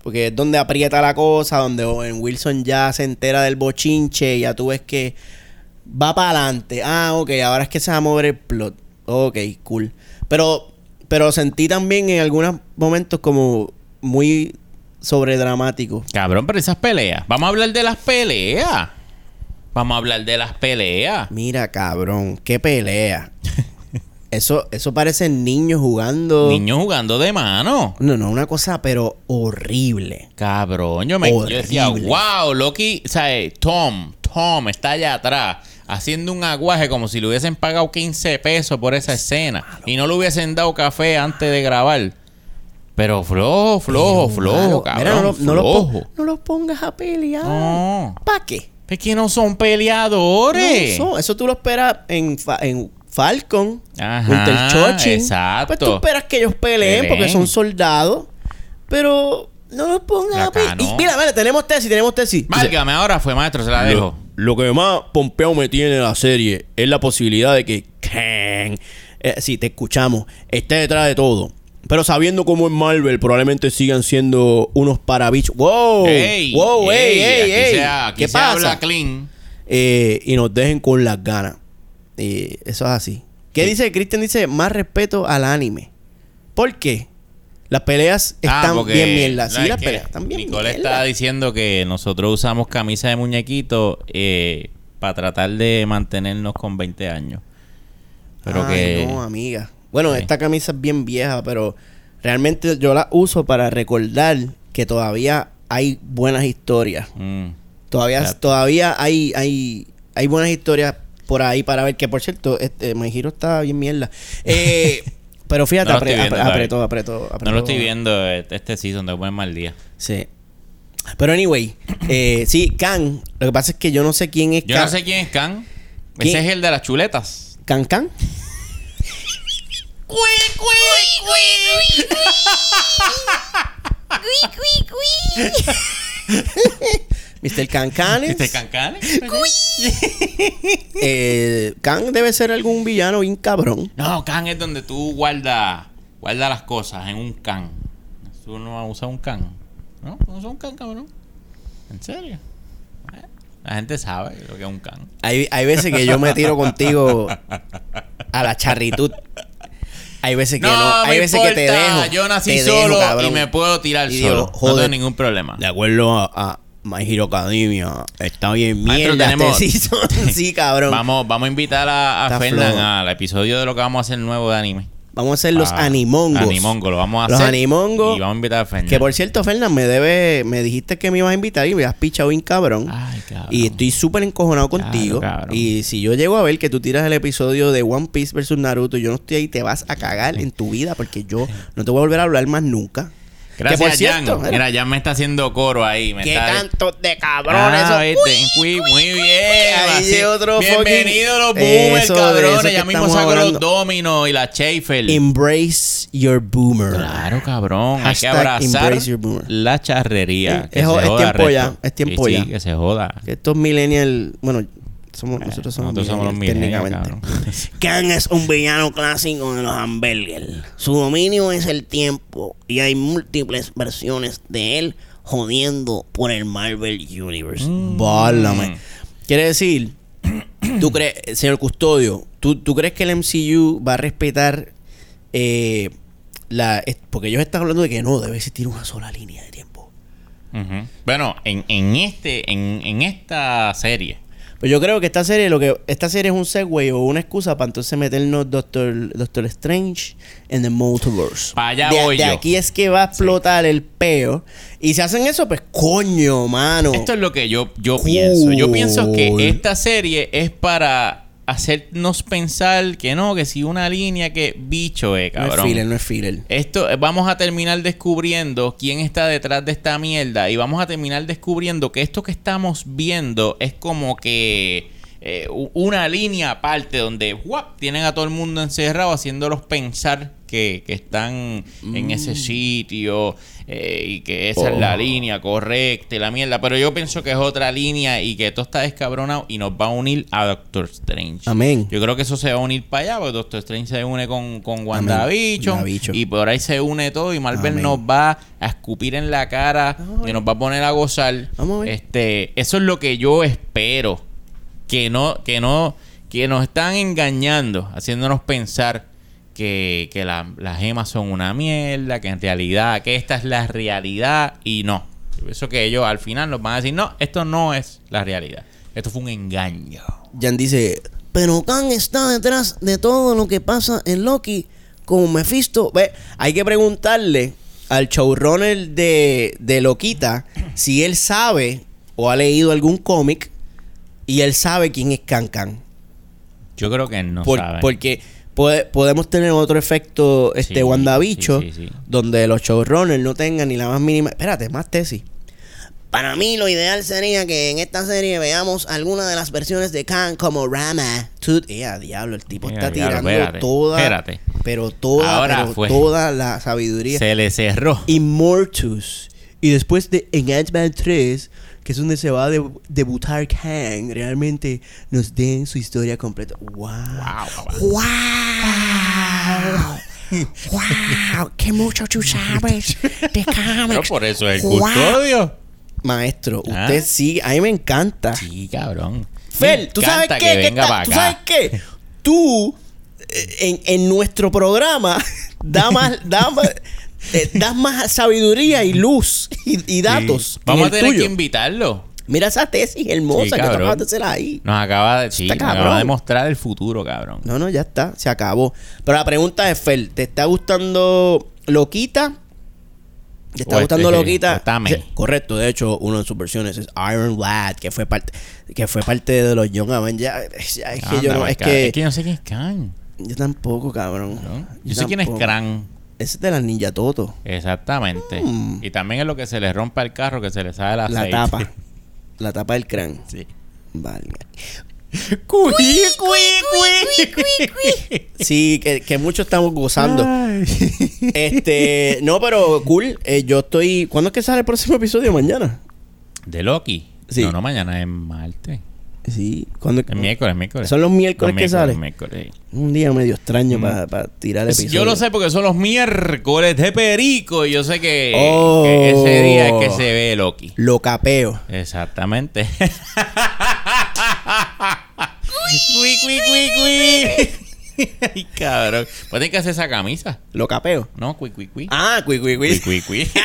Speaker 2: Porque es donde aprieta la cosa, donde Owen Wilson ya se entera del bochinche y ya tú ves que va para adelante. Ah, ok, ahora es que se va a mover el plot. Ok, cool. Pero, pero sentí también en algunos momentos como muy sobredramático.
Speaker 1: Cabrón, pero esas peleas. Vamos a hablar de las peleas. Vamos a hablar de las peleas.
Speaker 2: Mira, cabrón, qué pelea. eso, eso parece niños jugando.
Speaker 1: Niños jugando de mano.
Speaker 2: No, no, una cosa, pero horrible.
Speaker 1: Cabrón, yo me yo decía, wow, Loki, o sea, eh, Tom, Tom está allá atrás haciendo un aguaje como si le hubiesen pagado 15 pesos por esa escena y no le hubiesen dado café antes de grabar. Pero flojo, flojo,
Speaker 2: Pero,
Speaker 1: flojo, cabrón,
Speaker 2: mira, no, lo- no lo
Speaker 1: flojo.
Speaker 2: pon- no los pongas a pelear.
Speaker 1: No.
Speaker 2: ¿Para qué?
Speaker 1: Es que no son peleadores.
Speaker 2: No, eso, eso tú lo esperas en, Fa- en Falcon,
Speaker 1: Ajá,
Speaker 2: Winter Churchill.
Speaker 1: exacto.
Speaker 2: Pues tú esperas que ellos peleen
Speaker 1: Peleen.
Speaker 2: porque son soldados, pero no los pongas a pelear.
Speaker 1: no.
Speaker 2: Y mira, mira, tenemos tesis, tenemos tesis.
Speaker 1: Válgame, ahora fue maestro, se la dejo.
Speaker 2: Lo, que más pompeo me tiene la serie es la posibilidad de que Kang, eh, sí, te escuchamos, esté detrás de todo. Pero sabiendo cómo es Marvel, probablemente sigan siendo unos parabichos. ¡Wow!
Speaker 1: Ey,
Speaker 2: ¡Wow! ¡Ey, ey, ey!
Speaker 1: se- aquí
Speaker 2: ¿Qué pasa?
Speaker 1: habla clean.
Speaker 2: Eh, y nos dejen con las ganas. Eh, eso es así. ¿Qué dice? Christian dice, más respeto al anime. ¿Por qué? Las peleas
Speaker 1: Ah,
Speaker 2: están bien mierda. Sí, las peleas están bien
Speaker 1: Nicole
Speaker 2: mierda.
Speaker 1: está diciendo que nosotros usamos camisa de muñequito eh, para tratar de mantenernos con 20 años. Pero
Speaker 2: Ay,
Speaker 1: que...
Speaker 2: no, amiga. Bueno,
Speaker 1: Sí.
Speaker 2: esta camisa es bien vieja, pero realmente yo la uso para recordar que todavía hay buenas historias.
Speaker 1: Mm.
Speaker 2: Todavía, todavía hay, hay, hay buenas historias por ahí para ver. Que por cierto, este, My Hero está bien mierda. Eh, pero fíjate,
Speaker 1: No
Speaker 2: apretó, apretó, apretó.
Speaker 1: No lo estoy viendo eh, este season, de buen mal día.
Speaker 2: Sí. Pero anyway, eh, sí, Can. Lo que pasa es que yo no sé quién es
Speaker 1: Yo no sé quién es Khan.
Speaker 2: ¿Quién?
Speaker 1: Ese es el de las chuletas.
Speaker 2: Can Can. Mr. Can Canes.
Speaker 1: ¿Este Cancan?
Speaker 2: Eh, Can debe ser algún villano bien cabrón.
Speaker 1: No, can es donde tú guardas guarda las cosas en un can. Tú no usas un can. ¿No? No usas un can, cabrón. ¿En serio? Eh, La gente sabe lo que es un can.
Speaker 2: Hay, hay veces que yo me tiro contigo a la charritud. Hay veces que no. Hay
Speaker 1: me
Speaker 2: veces que te dejo.
Speaker 1: Yo nací
Speaker 2: dejo,
Speaker 1: solo y me puedo tirar
Speaker 2: Y digo,
Speaker 1: solo. no
Speaker 2: joder.
Speaker 1: tengo ningún problema.
Speaker 2: De acuerdo a, a My Hero Academia, está bien mierda
Speaker 1: tenemos-
Speaker 2: este sí, cabrón. Vamos,
Speaker 1: Vamos, vamos a invitar a, a Fernan al episodio de lo que vamos a hacer nuevo de anime.
Speaker 2: a hacer los
Speaker 1: Ah,
Speaker 2: animongos.
Speaker 1: Animongos, lo vamos a
Speaker 2: Los
Speaker 1: hacer.
Speaker 2: animongos.
Speaker 1: Y vamos a invitar a Fernan.
Speaker 2: Que por cierto, Fernan, me debe, me dijiste que me ibas a invitar y me has pichado bien cabrón.
Speaker 1: Ay, cabrón.
Speaker 2: Y estoy súper encojonado contigo.
Speaker 1: cabrón.
Speaker 2: Y si yo llego a ver que tú tiras el episodio de One Piece versus Naruto, yo no estoy ahí, te vas a cagar en tu vida porque yo no te voy a volver a hablar más nunca.
Speaker 1: Gracias,
Speaker 2: que por cierto,
Speaker 1: Jan.
Speaker 2: mira.
Speaker 1: Jan me está haciendo coro ahí. Me
Speaker 2: ¡Qué
Speaker 1: está...
Speaker 2: cantos de cabrón!
Speaker 1: Ah, muy bien. Así.
Speaker 2: otro
Speaker 1: Bienvenido los boomers,
Speaker 2: Eso
Speaker 1: cabrones. Ya mismo saco
Speaker 2: hablando.
Speaker 1: los dominos y la Schaefer.
Speaker 2: Embrace your boomer.
Speaker 1: Claro, cabrón. Hay que abrazar
Speaker 2: embrace your boomer.
Speaker 1: la charrería.
Speaker 2: Es-
Speaker 1: Que
Speaker 2: es es tiempo ya, es tiempo
Speaker 1: Sí,
Speaker 2: ya.
Speaker 1: Sí, que se joda.
Speaker 2: Que estos millennials, bueno, somos, nosotros somos
Speaker 1: Nosotros somos los
Speaker 2: técnicamente.
Speaker 3: Kang es un villano clásico de los hamburgers. Su dominio es el tiempo y hay múltiples versiones de él jodiendo por el Marvel Universe.
Speaker 1: Mm.
Speaker 2: Válame. Quiere decir, tú crees, señor Custodio, ¿tú, tú crees que el MCU va a respetar eh, la. Porque ellos están hablando de que no, debe existir una sola línea de tiempo.
Speaker 1: Bueno, en, en este, en, en esta serie.
Speaker 2: Pues yo creo que esta serie, lo que esta serie es un segue o una excusa para entonces meternos Doctor, Doctor Strange en the multiverse.
Speaker 1: Pa' allá
Speaker 2: de,
Speaker 1: voy
Speaker 2: de
Speaker 1: yo.
Speaker 2: aquí es que va a explotar el peo. Y si hacen eso, pues coño, mano.
Speaker 1: Esto es lo que yo, yo pienso. Yo pienso que esta serie es para hacernos pensar que no, que si una línea que bicho eh,
Speaker 2: no es
Speaker 1: cabrón.
Speaker 2: filler, no es filler.
Speaker 1: Esto eh, vamos a terminar descubriendo quién está detrás de esta mierda y vamos a terminar descubriendo que esto que estamos viendo es como que eh, una línea aparte donde ¡guap! tienen a todo el mundo encerrado haciéndolos pensar que, que están en ese sitio eh, y que esa es la
Speaker 2: Oh.
Speaker 1: línea correcta y la mierda. Pero yo pienso que es otra línea y que esto está descabronado y nos va a unir a Doctor Strange.
Speaker 2: Amén.
Speaker 1: Yo creo que eso se va a unir para allá porque Doctor Strange se une con, con WandaVision
Speaker 2: WandaVision.
Speaker 1: y por ahí se une todo y Marvel
Speaker 2: Amén.
Speaker 1: nos va a escupir en la cara y nos va a poner a gozar.
Speaker 2: Vamos a ver.
Speaker 1: Este, eso es lo que yo espero. Que no, que no, que nos están engañando, haciéndonos pensar que, que la- las gemas son una mierda, que en realidad, que esta es la realidad y no. Eso que ellos al final nos van a decir, no, esto no es la realidad. Esto fue un engaño.
Speaker 2: Jan dice,
Speaker 3: Pero Kang está detrás de todo lo que pasa en Loki como Mephisto.
Speaker 2: ve, hay que preguntarle al showrunner de, de Loquita si él sabe o ha leído algún cómic y él sabe quién es Can Can.
Speaker 1: Yo creo que no
Speaker 2: Por-
Speaker 1: saben.
Speaker 2: porque puede- podemos tener otro efecto este
Speaker 1: Sí,
Speaker 2: WandaVicho
Speaker 1: sí, sí, sí.
Speaker 2: donde los showrunners no tengan ni la más mínima espérate más tesis
Speaker 3: Para mí lo ideal sería que en esta serie veamos alguna de las versiones de Kang como Rama.
Speaker 2: Tú, ea, diablo el tipo
Speaker 1: Mira,
Speaker 2: está
Speaker 1: diablo,
Speaker 2: tirando
Speaker 1: espérate,
Speaker 2: toda
Speaker 1: espérate.
Speaker 2: pero toda
Speaker 1: Ahora
Speaker 2: pero
Speaker 1: fue.
Speaker 2: toda la sabiduría
Speaker 1: Se le cerró.
Speaker 2: Immortus y después de en Ant-Man 3 que es donde se va a deb- debutar Kang realmente nos den su historia completa wow
Speaker 3: ¡Wow! ¡Wow! ¡Qué mucho tú sabes de
Speaker 1: Pero
Speaker 3: cómics!
Speaker 1: por eso es el
Speaker 3: Wow.
Speaker 1: custodio.
Speaker 2: maestro
Speaker 1: Ah.
Speaker 2: usted sí a mí me encanta
Speaker 1: Sí, cabrón.
Speaker 2: Fel, ¿tú sabes qué?
Speaker 1: Que
Speaker 2: ¿Qué
Speaker 1: venga
Speaker 2: tal?
Speaker 1: para
Speaker 2: ¿Tú sabes qué? Tú, eh, en, en nuestro programa, da más, da más- te das más sabiduría y luz y, y datos.
Speaker 1: Sí. Vamos a tener
Speaker 2: tuyo.
Speaker 1: que invitarlo.
Speaker 2: Mira esa tesis hermosa
Speaker 1: Sí,
Speaker 2: que acabas de hacer ahí.
Speaker 1: Nos acaba de, sí,
Speaker 2: Está
Speaker 1: nos acaba de mostrar el futuro, cabrón.
Speaker 2: No, no, ya está, se acabó. Pero la pregunta es, Fer, ¿te está gustando Loquita? ¿Te está
Speaker 1: O
Speaker 2: gustando
Speaker 1: este,
Speaker 2: Loquita? Sí, correcto, de hecho, uno de sus versiones es Iron Lad, que fue parte que fue parte de los Young Avengers. Es que
Speaker 1: Anda,
Speaker 2: yo no,
Speaker 1: pues,
Speaker 2: es que,
Speaker 1: es que yo no sé quién es Khan.
Speaker 2: yo tampoco, cabrón.
Speaker 1: ¿no? Yo sé quién es. Kran.
Speaker 2: Ese es de la Ninja Toto.
Speaker 1: Exactamente.
Speaker 2: Mm.
Speaker 1: Y también es lo que se le rompe al carro, que se le sale la
Speaker 2: La tapa. La tapa del crán.
Speaker 1: Sí.
Speaker 2: Vale.
Speaker 1: Cuí, cuí, cuí,
Speaker 2: Sí, que, que muchos estamos gozando. Este, no, pero cool. Eh, yo estoy. ¿Cuándo es que sale el próximo episodio? Mañana.
Speaker 1: De Loki.
Speaker 2: Sí.
Speaker 1: No, no, mañana es martes.
Speaker 2: Sí. ¿Cuándo?
Speaker 1: Es miércoles, miércoles.
Speaker 2: Son los miércoles que sale.
Speaker 1: miércoles.
Speaker 2: Un día medio extraño para tirar el
Speaker 1: Pues
Speaker 2: episodio.
Speaker 1: Yo lo sé porque son los miércoles de Perico y yo sé que,
Speaker 2: Oh.
Speaker 1: que ese día es que se ve Loki.
Speaker 2: Lo capeo.
Speaker 1: Exactamente. Cui, cui, cui, cui. Ay, cabrón. Pues tienes que hacer esa camisa.
Speaker 2: Lo capeo.
Speaker 1: No, cui, cui, cui.
Speaker 2: Ah, cui, cui,
Speaker 1: Cui,
Speaker 2: cui.
Speaker 1: cui, cui.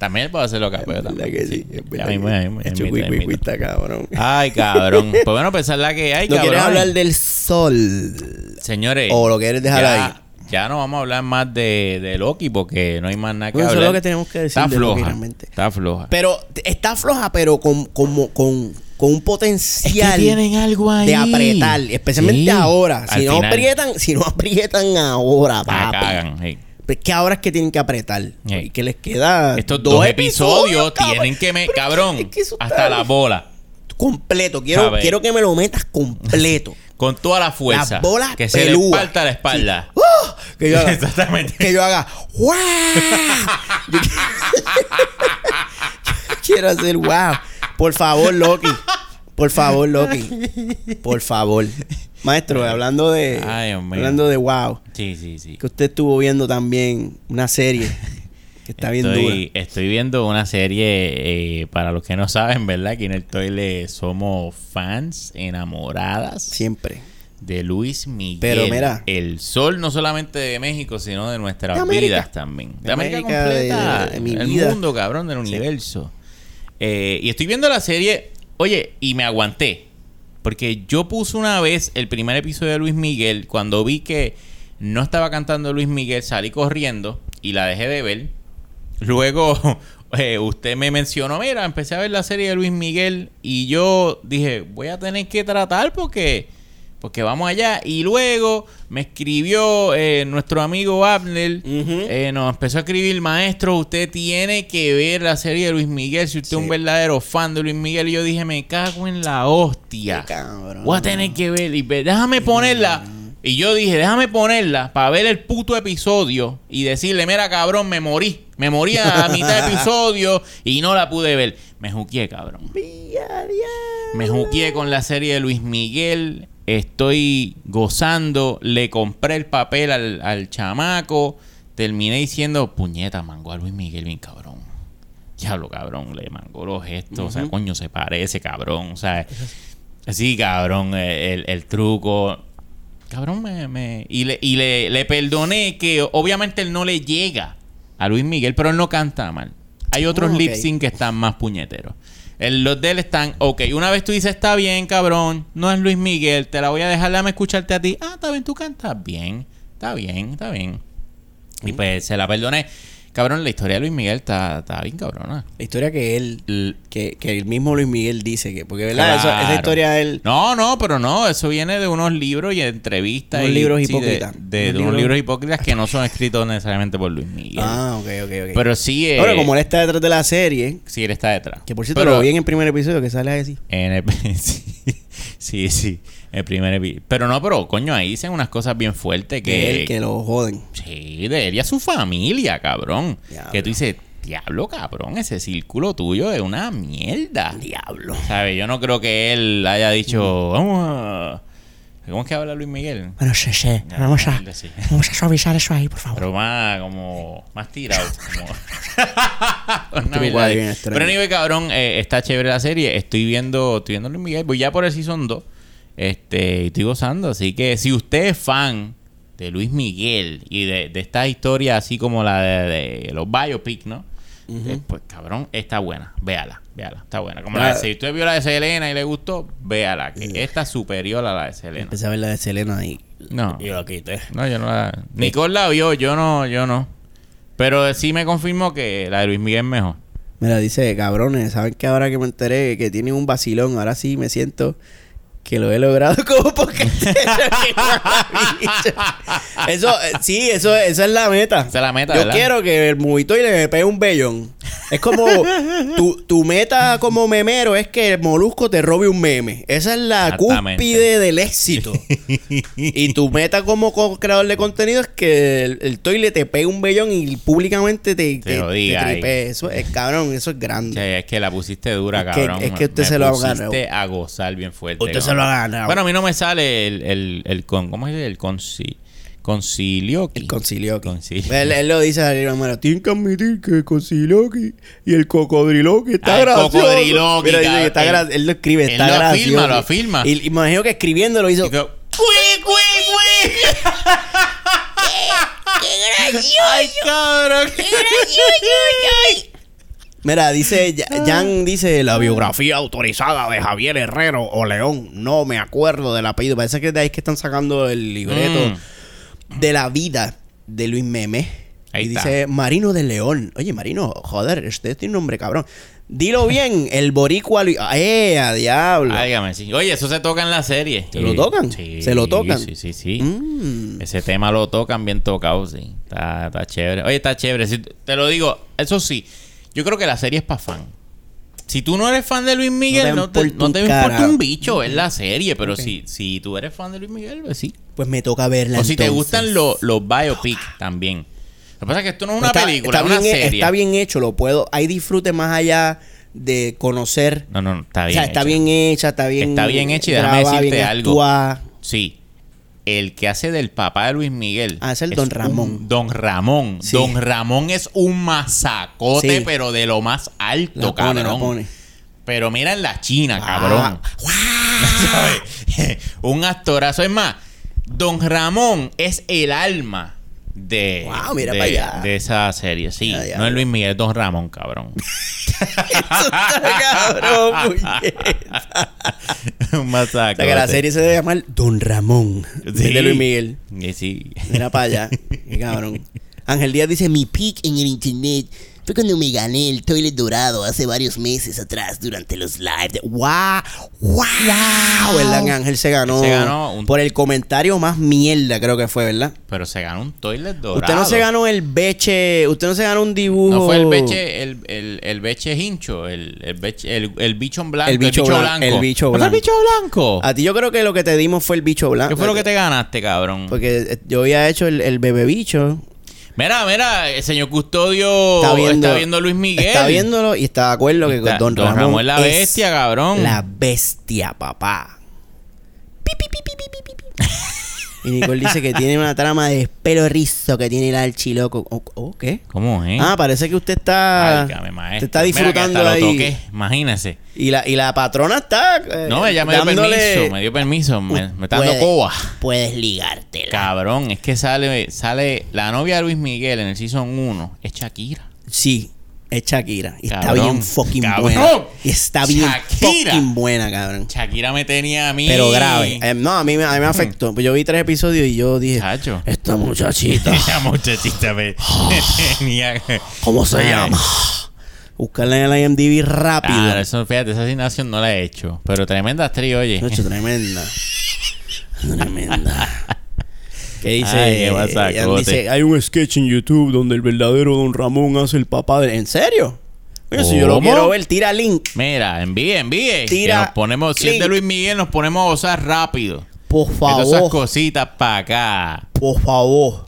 Speaker 1: También puedo hacer lo que puedo
Speaker 2: ¿Verdad
Speaker 1: también.
Speaker 2: que sí? Es
Speaker 1: Ya
Speaker 2: verdad
Speaker 1: mismo,
Speaker 2: que-
Speaker 1: ya mismo, ya
Speaker 2: Hecho,
Speaker 1: mismo, ya mismo.
Speaker 2: cabrón.
Speaker 1: Ay, cabrón. Pues bueno, pensar la que hay,
Speaker 2: ¿No
Speaker 1: cabrón.
Speaker 2: quieres hablar del sol?
Speaker 1: Señores.
Speaker 2: ¿O lo quieres dejar
Speaker 1: ya,
Speaker 2: ahí?
Speaker 1: Ya no vamos a hablar más de, de Loki porque no hay más nada que
Speaker 2: Bueno, eso es lo que tenemos que decir
Speaker 1: Está
Speaker 2: de Loki
Speaker 1: floja.
Speaker 2: realmente.
Speaker 1: Está floja.
Speaker 2: Pero está floja, pero con, como, con, con un potencial
Speaker 1: algo ahí.
Speaker 2: de apretar. Especialmente
Speaker 1: Sí.
Speaker 2: ahora. Si
Speaker 1: Al
Speaker 2: no,
Speaker 1: final,
Speaker 2: aprietan, si no aprietan ahora,
Speaker 1: la
Speaker 2: papi.
Speaker 1: cagan. sí.
Speaker 2: Es que ahora es que tienen que apretar. Y que les queda.
Speaker 1: Estos dos, episodios,
Speaker 2: cabrón.
Speaker 1: tienen que me. Cabrón.
Speaker 2: es que
Speaker 1: hasta la bola.
Speaker 2: Completo. Quiero, quiero que me lo metas completo.
Speaker 1: Con toda la fuerza.
Speaker 2: Las bolas
Speaker 1: que se le falta la espalda.
Speaker 2: ¡Oh! Que yo haga.
Speaker 1: Exactamente.
Speaker 2: que yo haga. ¡Wow! Yo quiero hacer wow. Por favor, Loki. Por favor, Loki. Por favor. Maestro, hablando de.
Speaker 1: Ay,
Speaker 2: hablando de wow.
Speaker 1: Sí, sí, sí.
Speaker 2: Que usted estuvo viendo también una serie que está bien dura.
Speaker 1: estoy, estoy viendo una serie, eh, para los que no saben, ¿verdad? Aquí en el Toile somos fans enamoradas
Speaker 2: Siempre.
Speaker 1: de Luis Miguel.
Speaker 2: Pero mira.
Speaker 1: El sol no solamente de México, sino de nuestras
Speaker 2: De
Speaker 1: vidas también. De,
Speaker 2: De
Speaker 1: América,
Speaker 2: América,
Speaker 1: completa.
Speaker 2: de- de mi
Speaker 1: el
Speaker 2: vida.
Speaker 1: mundo, cabrón, del universo. Eh, y estoy viendo la serie, oye, y me aguanté. Porque yo puse una vez el primer episodio de Luis Miguel. Cuando vi que no estaba cantando Luis Miguel, salí corriendo y la dejé de ver. Luego, eh, usted me mencionó, mira, empecé a ver la serie de Luis Miguel y yo dije, voy a tener que tratar porque, porque vamos allá. Y luego me escribió eh, nuestro amigo Abner, eh, nos empezó a escribir, maestro, usted tiene que ver la serie de Luis Miguel si usted es un verdadero fan de Luis Miguel. Y yo dije, me cago en la hostia.
Speaker 2: Cabrón.
Speaker 1: Voy a tener que ver. Y déjame ponerla. Y yo dije, déjame ponerla para ver el puto episodio y decirle, mira, cabrón, me morí. Me morí a mitad de episodio y no la pude ver. Me juqué, cabrón. Me juqué con la serie de Luis Miguel. Estoy gozando. Le compré el papel al, al chamaco. Terminé diciendo, puñeta, mango a Luis Miguel, bien cabrón. Diablo, cabrón, le mangó los gestos. O sea, coño, se parece, cabrón. O sea, sí, cabrón, eh, el, el truco. Cabrón, me. me- y le, y le, le perdoné que obviamente él no le llega a Luis Miguel, pero él no canta mal. Hay otros
Speaker 2: Ah, ok.
Speaker 1: lip sync que están más puñeteros. El- los de él están, ok, una vez tú dices, está bien, cabrón, no es Luis Miguel, te la voy a dejar, dame escucharte a ti. Ah, está bien, tú cantas bien, está bien, está bien. Y pues se la perdoné. Cabrón, la historia de Luis Miguel está, está bien cabrona.
Speaker 2: La historia que él,
Speaker 1: L-
Speaker 2: que, que el mismo Luis Miguel dice que, porque verdad, Eso- esa
Speaker 1: Claro.
Speaker 2: historia de él,
Speaker 1: No, no, pero no, eso viene de unos libros y entrevistas.
Speaker 2: Unos
Speaker 1: y-
Speaker 2: libros
Speaker 1: sí,
Speaker 2: hipócritas.
Speaker 1: De, de-
Speaker 2: Unos
Speaker 1: de unos
Speaker 2: libros-
Speaker 1: libros hipócritas que no son escritos necesariamente por Luis Miguel.
Speaker 2: ah, ok, ok, ok.
Speaker 1: Pero sí, eh,
Speaker 2: Ahora, como él está detrás de la serie,
Speaker 1: sí, él está detrás.
Speaker 2: que por cierto
Speaker 1: Pero
Speaker 2: lo vi en el primer episodio que sale así.
Speaker 1: en el- sí, sí, sí, el primer epi- Pero no, pero coño, ahí dicen unas cosas bien fuertes
Speaker 2: Que
Speaker 1: que...
Speaker 2: él, que lo joden.
Speaker 1: Sí, de él y a su familia, cabrón.
Speaker 2: Diablo.
Speaker 1: Que tú dices, diablo, cabrón, ese círculo tuyo es una mierda.
Speaker 2: Diablo.
Speaker 1: ¿Sabes? Yo no creo que él haya dicho, vamos a... ¿Cómo es que habla Luis Miguel?
Speaker 3: Bueno, sí, sí.
Speaker 1: Ya,
Speaker 3: Vamos a,
Speaker 1: sí.
Speaker 3: vamos a suavizar eso ahí, por favor.
Speaker 1: Pero más como más tirado. Como...
Speaker 2: Extraño.
Speaker 1: Pero anyway, cabrón, eh, está chévere la serie. Estoy viendo, estoy viendo Luis Miguel. Voy ya por el season 2. Este, estoy gozando. Así que si usted es fan de Luis Miguel y de, de esta historia así como la de, de los biopic, ¿no? Eh, pues cabrón, está buena. Véala, véala, está buena. Como la de, si usted vio la de Selena y le gustó, véala, que esta es superior a la de Selena.
Speaker 2: Empecé a ver la de Selena y,
Speaker 1: No.
Speaker 2: y la quité.
Speaker 1: No, yo no la. Nicole la vio, yo no, yo no. Pero sí me confirmó que la de Luis Miguel es mejor.
Speaker 2: Mira, dice, cabrones, ¿saben que ahora que me enteré que tienen un vacilón? Ahora sí me siento que lo he logrado como porque Eso, eh, sí, eso, esa es la meta.
Speaker 1: Esa es la meta,
Speaker 2: Yo
Speaker 1: ¿verdad?
Speaker 2: quiero que el mojito y le me pegue un bellón. Es como tu, tu meta como memero es que el molusco te robe un meme. Esa es la cúspide del éxito. y tu meta como co- creador de contenido es que el, el toile te pegue un bellón y públicamente te,
Speaker 1: Te diga
Speaker 2: tripee. Eso es cabrón, eso es grande.
Speaker 1: Es que la pusiste dura,
Speaker 2: Es que-
Speaker 1: cabrón.
Speaker 2: es que usted
Speaker 1: Me
Speaker 2: se lo ganado.
Speaker 1: a gozar bien fuerte.
Speaker 2: Usted se lo ha ganado.
Speaker 1: Bueno, a mí no me sale el, el, el con, ¿cómo es el conci, concilio?
Speaker 2: El concilioqui.
Speaker 1: Concilio.
Speaker 2: Él, él lo dice arriba, mira, tienen que admitir que el concilioqui y el cocodriloqui está
Speaker 1: Ah, el cocodriloqui,
Speaker 2: Mira, dice que está gra- él lo escribe,
Speaker 1: Él
Speaker 2: está
Speaker 1: lo
Speaker 2: gracioso.
Speaker 1: afirma, lo afirma.
Speaker 2: Y, y imagino que escribiendo lo hizo.
Speaker 1: Y yo, ¡Cui, cui, cui!
Speaker 3: ¡Qué gracioso!
Speaker 1: ¡Ay, cabrón!
Speaker 3: ¡Qué gracioso!
Speaker 2: Mira, dice, Jan dice la biografía autorizada de Javier Herrero o León. No me acuerdo del apellido. Parece que de ahí es que están sacando el libreto de la vida de Luis Meme.
Speaker 1: Ahí
Speaker 2: y
Speaker 1: está.
Speaker 2: dice Marino de León. Oye, Marino, joder, usted tiene un nombre cabrón. Dilo bien, el boricua Luis. ¡Eh, a diablo!
Speaker 1: Áigame, sí. Oye, eso se toca en la serie.
Speaker 2: ¿Se lo tocan?
Speaker 1: Sí,
Speaker 2: ¿Se lo tocan?
Speaker 1: Sí, sí, sí.
Speaker 2: Mm.
Speaker 1: Ese tema lo tocan bien tocado, sí. Está, está chévere. Oye, está chévere. Si te lo digo, eso sí. Yo creo que la serie es para fan. Si tú no eres fan de Luis Miguel,
Speaker 2: No
Speaker 1: no
Speaker 2: te
Speaker 1: no te
Speaker 2: un
Speaker 1: importa un bicho, es la serie. Pero si, si tú eres fan de Luis Miguel, pues sí.
Speaker 2: Pues me toca verla.
Speaker 1: o si te gustan los, los biopic también. Lo que pasa es que esto no es una
Speaker 2: Está-
Speaker 1: película,
Speaker 2: está
Speaker 1: es una
Speaker 2: bien,
Speaker 1: serie.
Speaker 2: Está bien hecho, lo puedo. Hay disfrute más allá de conocer.
Speaker 1: No, no, no, está
Speaker 2: o
Speaker 1: bien.
Speaker 2: sea, está
Speaker 1: hecha.
Speaker 2: bien hecha, está bien.
Speaker 1: Está bien hecha y déjame decirte algo. Sí. El que hace del papá de Luis Miguel.
Speaker 2: Ah, es el Don Ramón.
Speaker 1: don Ramón.
Speaker 2: Sí.
Speaker 1: Don Ramón es un masacote,
Speaker 2: Sí.
Speaker 1: pero de lo más alto,
Speaker 2: La pone, la
Speaker 1: cabrón.
Speaker 2: pone.
Speaker 1: Pero mira en la China,
Speaker 2: Ah,
Speaker 1: cabrón. ¿Sabes? un actorazo. Es más, Don Ramón es el alma de,
Speaker 2: Wow, mira
Speaker 1: de,
Speaker 2: pa' allá.
Speaker 1: de esa serie. Sí, no es Luis Miguel, es Don Ramón, cabrón.
Speaker 2: Eso está cabrón,
Speaker 1: un
Speaker 2: O sea, que la serie se debe llamar Don Ramón.
Speaker 1: Sí.
Speaker 2: De Luis Miguel.
Speaker 1: Sí, sí.
Speaker 2: Mira para allá. Qué cabrón. Ángel Díaz dice:
Speaker 3: Mi pick en el internet fue cuando me gané el toilet dorado hace varios meses atrás durante los live. de-
Speaker 2: ¡Wow! ¡Wow! ¿Verdad que Ángel se ganó?
Speaker 1: Se ganó un-
Speaker 2: Por el comentario más mierda, creo que fue, ¿verdad?
Speaker 1: Pero se ganó un toilet dorado.
Speaker 2: Usted no se ganó el beche. Usted no se ganó un dibujo.
Speaker 1: No fue el beche, el, el, el beche hincho, el, el, beche, el, el bicho blanco.
Speaker 2: El bicho blan- el bicho
Speaker 1: ¿No fue el
Speaker 2: blanco.
Speaker 1: bicho blanco?
Speaker 2: A ti yo creo que lo que te dimos fue el bicho blanco.
Speaker 1: ¿Qué fue lo que te ganaste, cabrón?
Speaker 2: Porque eh, yo había hecho el, el bebé bicho.
Speaker 1: Mira, mira, el señor Custodio
Speaker 2: Está
Speaker 1: está
Speaker 2: viendo,
Speaker 1: viendo, a Luis Miguel.
Speaker 2: Está viéndolo y está de acuerdo que
Speaker 1: Está-
Speaker 2: Don,
Speaker 1: Don
Speaker 2: Ramón,
Speaker 1: Ramón es la bestia, cabrón.
Speaker 2: La bestia, papá. Pi, pi, pi, Y Nicole dice que tiene una trama de pelo rizo que tiene el archiloco. ¿O qué?
Speaker 1: ¿Cómo es?
Speaker 2: Ah, parece que usted está.
Speaker 1: Válgame, maestro.
Speaker 2: Te está
Speaker 1: Mira que
Speaker 2: disfrutando
Speaker 1: hasta
Speaker 2: ahí.
Speaker 1: Lo toqué, imagínese.
Speaker 2: Y la, y la patrona está. eh,
Speaker 1: No, ella me dio permiso, me dio permiso. Me, me está dando coba.
Speaker 3: Puedes ligártela.
Speaker 1: Cabrón, es que sale, sale la novia de Luis Miguel en el Season 1, es Shakira.
Speaker 2: Sí, es Shakira. Y está bien fucking
Speaker 1: cabrón.
Speaker 2: buena. Y está bien
Speaker 1: Shakira.
Speaker 2: fucking buena, cabrón.
Speaker 1: Shakira me tenía a mí.
Speaker 2: Pero grave. Eh, no, a mí, me- a mí me afectó. Pues yo vi tres episodios y yo dije,
Speaker 1: Chacho.
Speaker 2: esta muchachita,
Speaker 1: Esa muchachita me, me tenía.
Speaker 2: ¿cómo se
Speaker 1: Ay.
Speaker 2: llama? Buscarla en el IMDb rápido.
Speaker 1: Ah, eso, fíjate, esa asignación no la he hecho. Pero tremenda actriz, oye.
Speaker 2: Nacho, tremenda. Tremenda. ¿Qué dice?
Speaker 1: Ay,
Speaker 2: dice, hay un sketch en YouTube donde el verdadero Don Ramón hace el papá de... ¿En serio? Oye, si yo lo quiero ver, tira link.
Speaker 1: Mira, envíe, envíe.
Speaker 2: Tira
Speaker 1: que nos ponemos, si es de Luis Miguel, nos ponemos a gozar rápido.
Speaker 2: Por
Speaker 1: Que todas esas
Speaker 2: favor.
Speaker 1: cositas para acá.
Speaker 2: Por favor.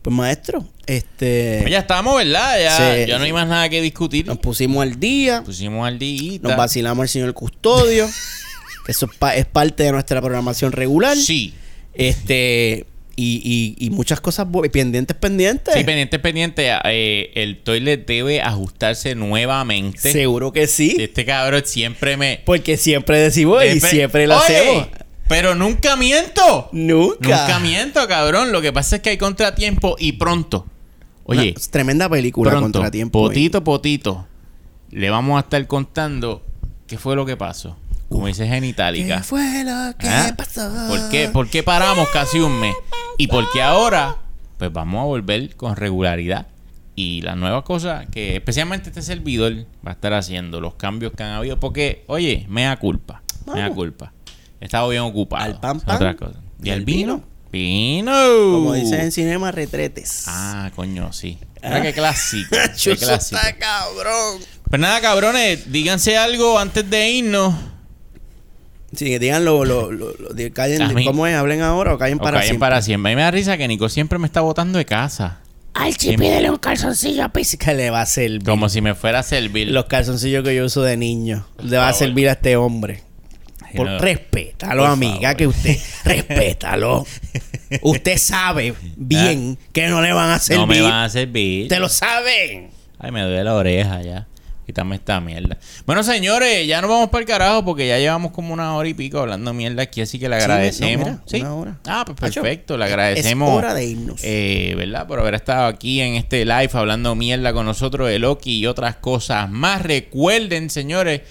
Speaker 2: Pues maestro, este...
Speaker 1: Pues ya estamos, ¿verdad? Ya, ya no hay más nada que discutir.
Speaker 2: Nos pusimos al día.
Speaker 1: Pusimos al día.
Speaker 2: Nos vacilamos al señor custodio. que eso es, pa- es parte de nuestra programación regular.
Speaker 1: Sí.
Speaker 2: Este... Y, y, y muchas cosas pendientes, pendientes.
Speaker 1: Sí, pendiente, pendiente. eh, el toilet debe ajustarse nuevamente.
Speaker 2: Seguro que sí.
Speaker 1: Este cabrón siempre me.
Speaker 2: Porque siempre decimos y
Speaker 1: Siempre-
Speaker 2: lo
Speaker 1: Oye,
Speaker 2: hacemos.
Speaker 1: Pero nunca miento.
Speaker 2: Nunca.
Speaker 1: Nunca miento, cabrón. Lo que pasa es que hay contratiempo y pronto. Oye,
Speaker 2: Una tremenda película,
Speaker 1: pronto,
Speaker 2: Contratiempo.
Speaker 1: potito, potito, le vamos a estar contando qué fue lo que pasó. Como dice
Speaker 2: ¿Qué
Speaker 1: Genitalica.
Speaker 2: fue lo que
Speaker 1: ¿Ah?
Speaker 2: pasó?
Speaker 1: ¿Por qué? ¿Por qué paramos casi un mes? Y porque ahora, pues vamos a volver con regularidad. Y las nuevas cosas que especialmente este servidor va a estar haciendo, los cambios que han habido. Porque, oye, me da culpa. Me da culpa. He estado bien ocupado.
Speaker 2: Al pan, pan.
Speaker 1: otras cosas. ¿Y
Speaker 2: ¿Y
Speaker 1: el
Speaker 2: el
Speaker 1: vino? Vino.
Speaker 2: Como dicen en cinema, retretes.
Speaker 1: Ah, coño, sí. Mira qué clásico. qué clásico.
Speaker 2: está cabrón.
Speaker 1: Pues nada, cabrones, díganse algo antes de irnos.
Speaker 2: Sí, que digan lo, lo, lo, lo- de- callen,
Speaker 1: mí-
Speaker 2: ¿cómo es? ¿Hablen ahora o callen
Speaker 1: O
Speaker 2: para
Speaker 1: callen
Speaker 2: siempre?
Speaker 1: para siempre. A mí me da risa que Nico siempre me está botando de casa.
Speaker 3: Archie, pídele un calzoncillo a Pizzi.
Speaker 2: Que le va a servir.
Speaker 1: Como si me fuera a servir.
Speaker 2: Los calzoncillos que yo uso de niño. Le va a servir a este hombre. Por,
Speaker 1: no.
Speaker 2: respétalo,
Speaker 1: Por
Speaker 2: amiga,
Speaker 1: favor.
Speaker 2: que usted. respétalo. usted sabe bien que no le van a servir.
Speaker 1: Ah. No me van a servir.
Speaker 2: Te lo saben.
Speaker 1: Ay, me duele la oreja ya. Quítame esta mierda. Bueno, señores, ya nos vamos para el carajo porque ya llevamos como una hora y pico hablando mierda aquí, así que le
Speaker 2: Sí,
Speaker 1: agradecemos.
Speaker 2: no, mira, una hora.
Speaker 1: Ah, pues perfecto, le agradecemos.
Speaker 2: Es hora de irnos.
Speaker 1: eh, ¿Verdad? Por haber estado aquí en este live hablando mierda con nosotros de Loki y otras cosas más. Recuerden, señores,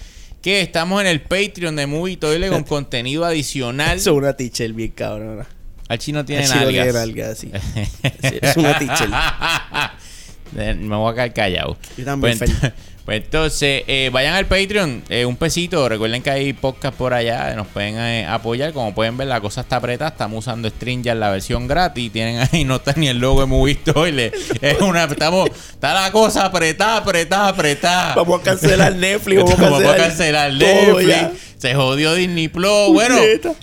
Speaker 1: que estamos en el Patreon de Movie Toile con contenido adicional.
Speaker 2: Eso es una teacher bien cabrona.
Speaker 1: Al chino tiene nalgas.
Speaker 2: nalgas, sí. Sí, es una teacher.
Speaker 1: Me voy a quedar callado.
Speaker 2: Yo también,
Speaker 1: Pues. pues entonces, eh, vayan al Patreon, eh, un pesito. Recuerden que hay podcast por allá, nos pueden eh, apoyar. Como pueden ver, la cosa está apretada. Estamos usando Stringer, la versión gratis. Tienen ahí, no está ni el logo de Movie Toilet. Es una, estamos, está la cosa apretada, apretada, apretada.
Speaker 2: Vamos a cancelar Netflix. Vamos a
Speaker 1: Vamos a cancelar Netflix.
Speaker 2: ya.
Speaker 1: Se jodió Disney Plus. Bueno,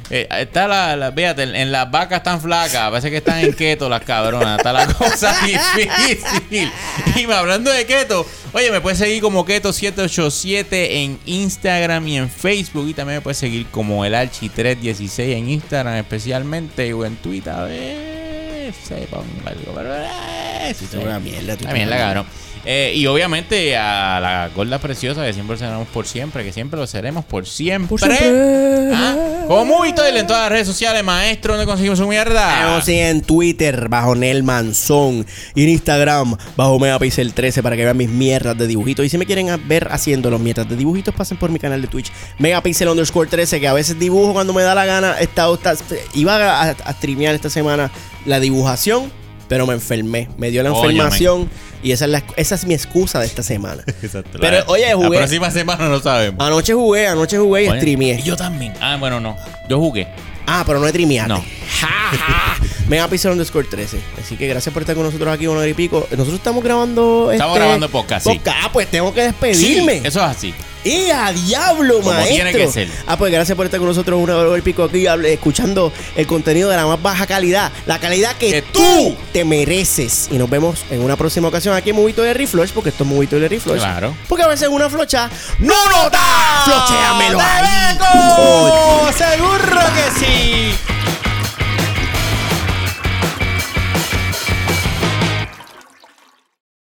Speaker 1: eh, está la, la- Fíjate, en, las vacas tan flacas. Parece que están en keto las cabronas. Está la cosa difícil. Y me hablando de keto, oye, me puedes seguir como Keto787 en Instagram y en Facebook. Y también me puedes seguir como el Archi316 en Instagram, especialmente. O en Twitter. A ver. Se ponga algo. eh,
Speaker 2: mierda, estás-
Speaker 1: cabrón. Eh, y obviamente a la gorda preciosa que siempre lo seremos por siempre, que siempre lo seremos por siempre.
Speaker 2: siempre.
Speaker 1: ¿Ah? Como Movie Toilet en todas las redes sociales, maestro, ¿dónde conseguimos su mierda?
Speaker 2: Estamos en Twitter bajo Nel Manzón y en Instagram bajo Megapixel 13 para que vean mis mierdas de dibujitos. Y si me quieren ver haciendo los mierdas de dibujitos, pasen por mi canal de Twitch Megapixel underscore 13 que a veces dibujo cuando me da la gana. Estado- está- iba a, a, a streamear esta semana la dibujación, pero me enfermé. Me dio la enfermación y esa es, la- esa es mi excusa de esta semana.
Speaker 1: Exacto.
Speaker 2: Pero,
Speaker 1: La-
Speaker 2: oye,
Speaker 1: La
Speaker 2: jugué-
Speaker 1: próxima semana no sabemos.
Speaker 2: Anoche jugué, anoche jugué y
Speaker 1: Oye,
Speaker 2: streameé.
Speaker 1: y yo también. Ah, bueno, no. Yo jugué.
Speaker 2: Ah, pero no he trimeado.
Speaker 1: No.
Speaker 2: Megapixel underscore 13. Así que gracias por estar con nosotros aquí una y pico. Nosotros estamos grabando.
Speaker 1: Estamos
Speaker 2: este,
Speaker 1: grabando podcast, sí.
Speaker 2: Ah, pues tengo que despedirme.
Speaker 1: Sí, eso es así.
Speaker 2: ¡Y a diablo,
Speaker 1: Como
Speaker 2: maestro!
Speaker 1: tiene que ser.
Speaker 2: Ah, pues gracias por estar con nosotros una hora y pico aquí escuchando el contenido de la más baja calidad. La calidad que,
Speaker 1: Que tú
Speaker 2: te mereces. Y nos vemos en una próxima ocasión aquí en Movito de Reflush, porque esto es Movito de Reflush.
Speaker 1: Claro.
Speaker 2: Porque a veces una flocha no nota. Flochéamelo ahí.
Speaker 1: ¡Dale,
Speaker 2: coño.
Speaker 1: Seguro que sí.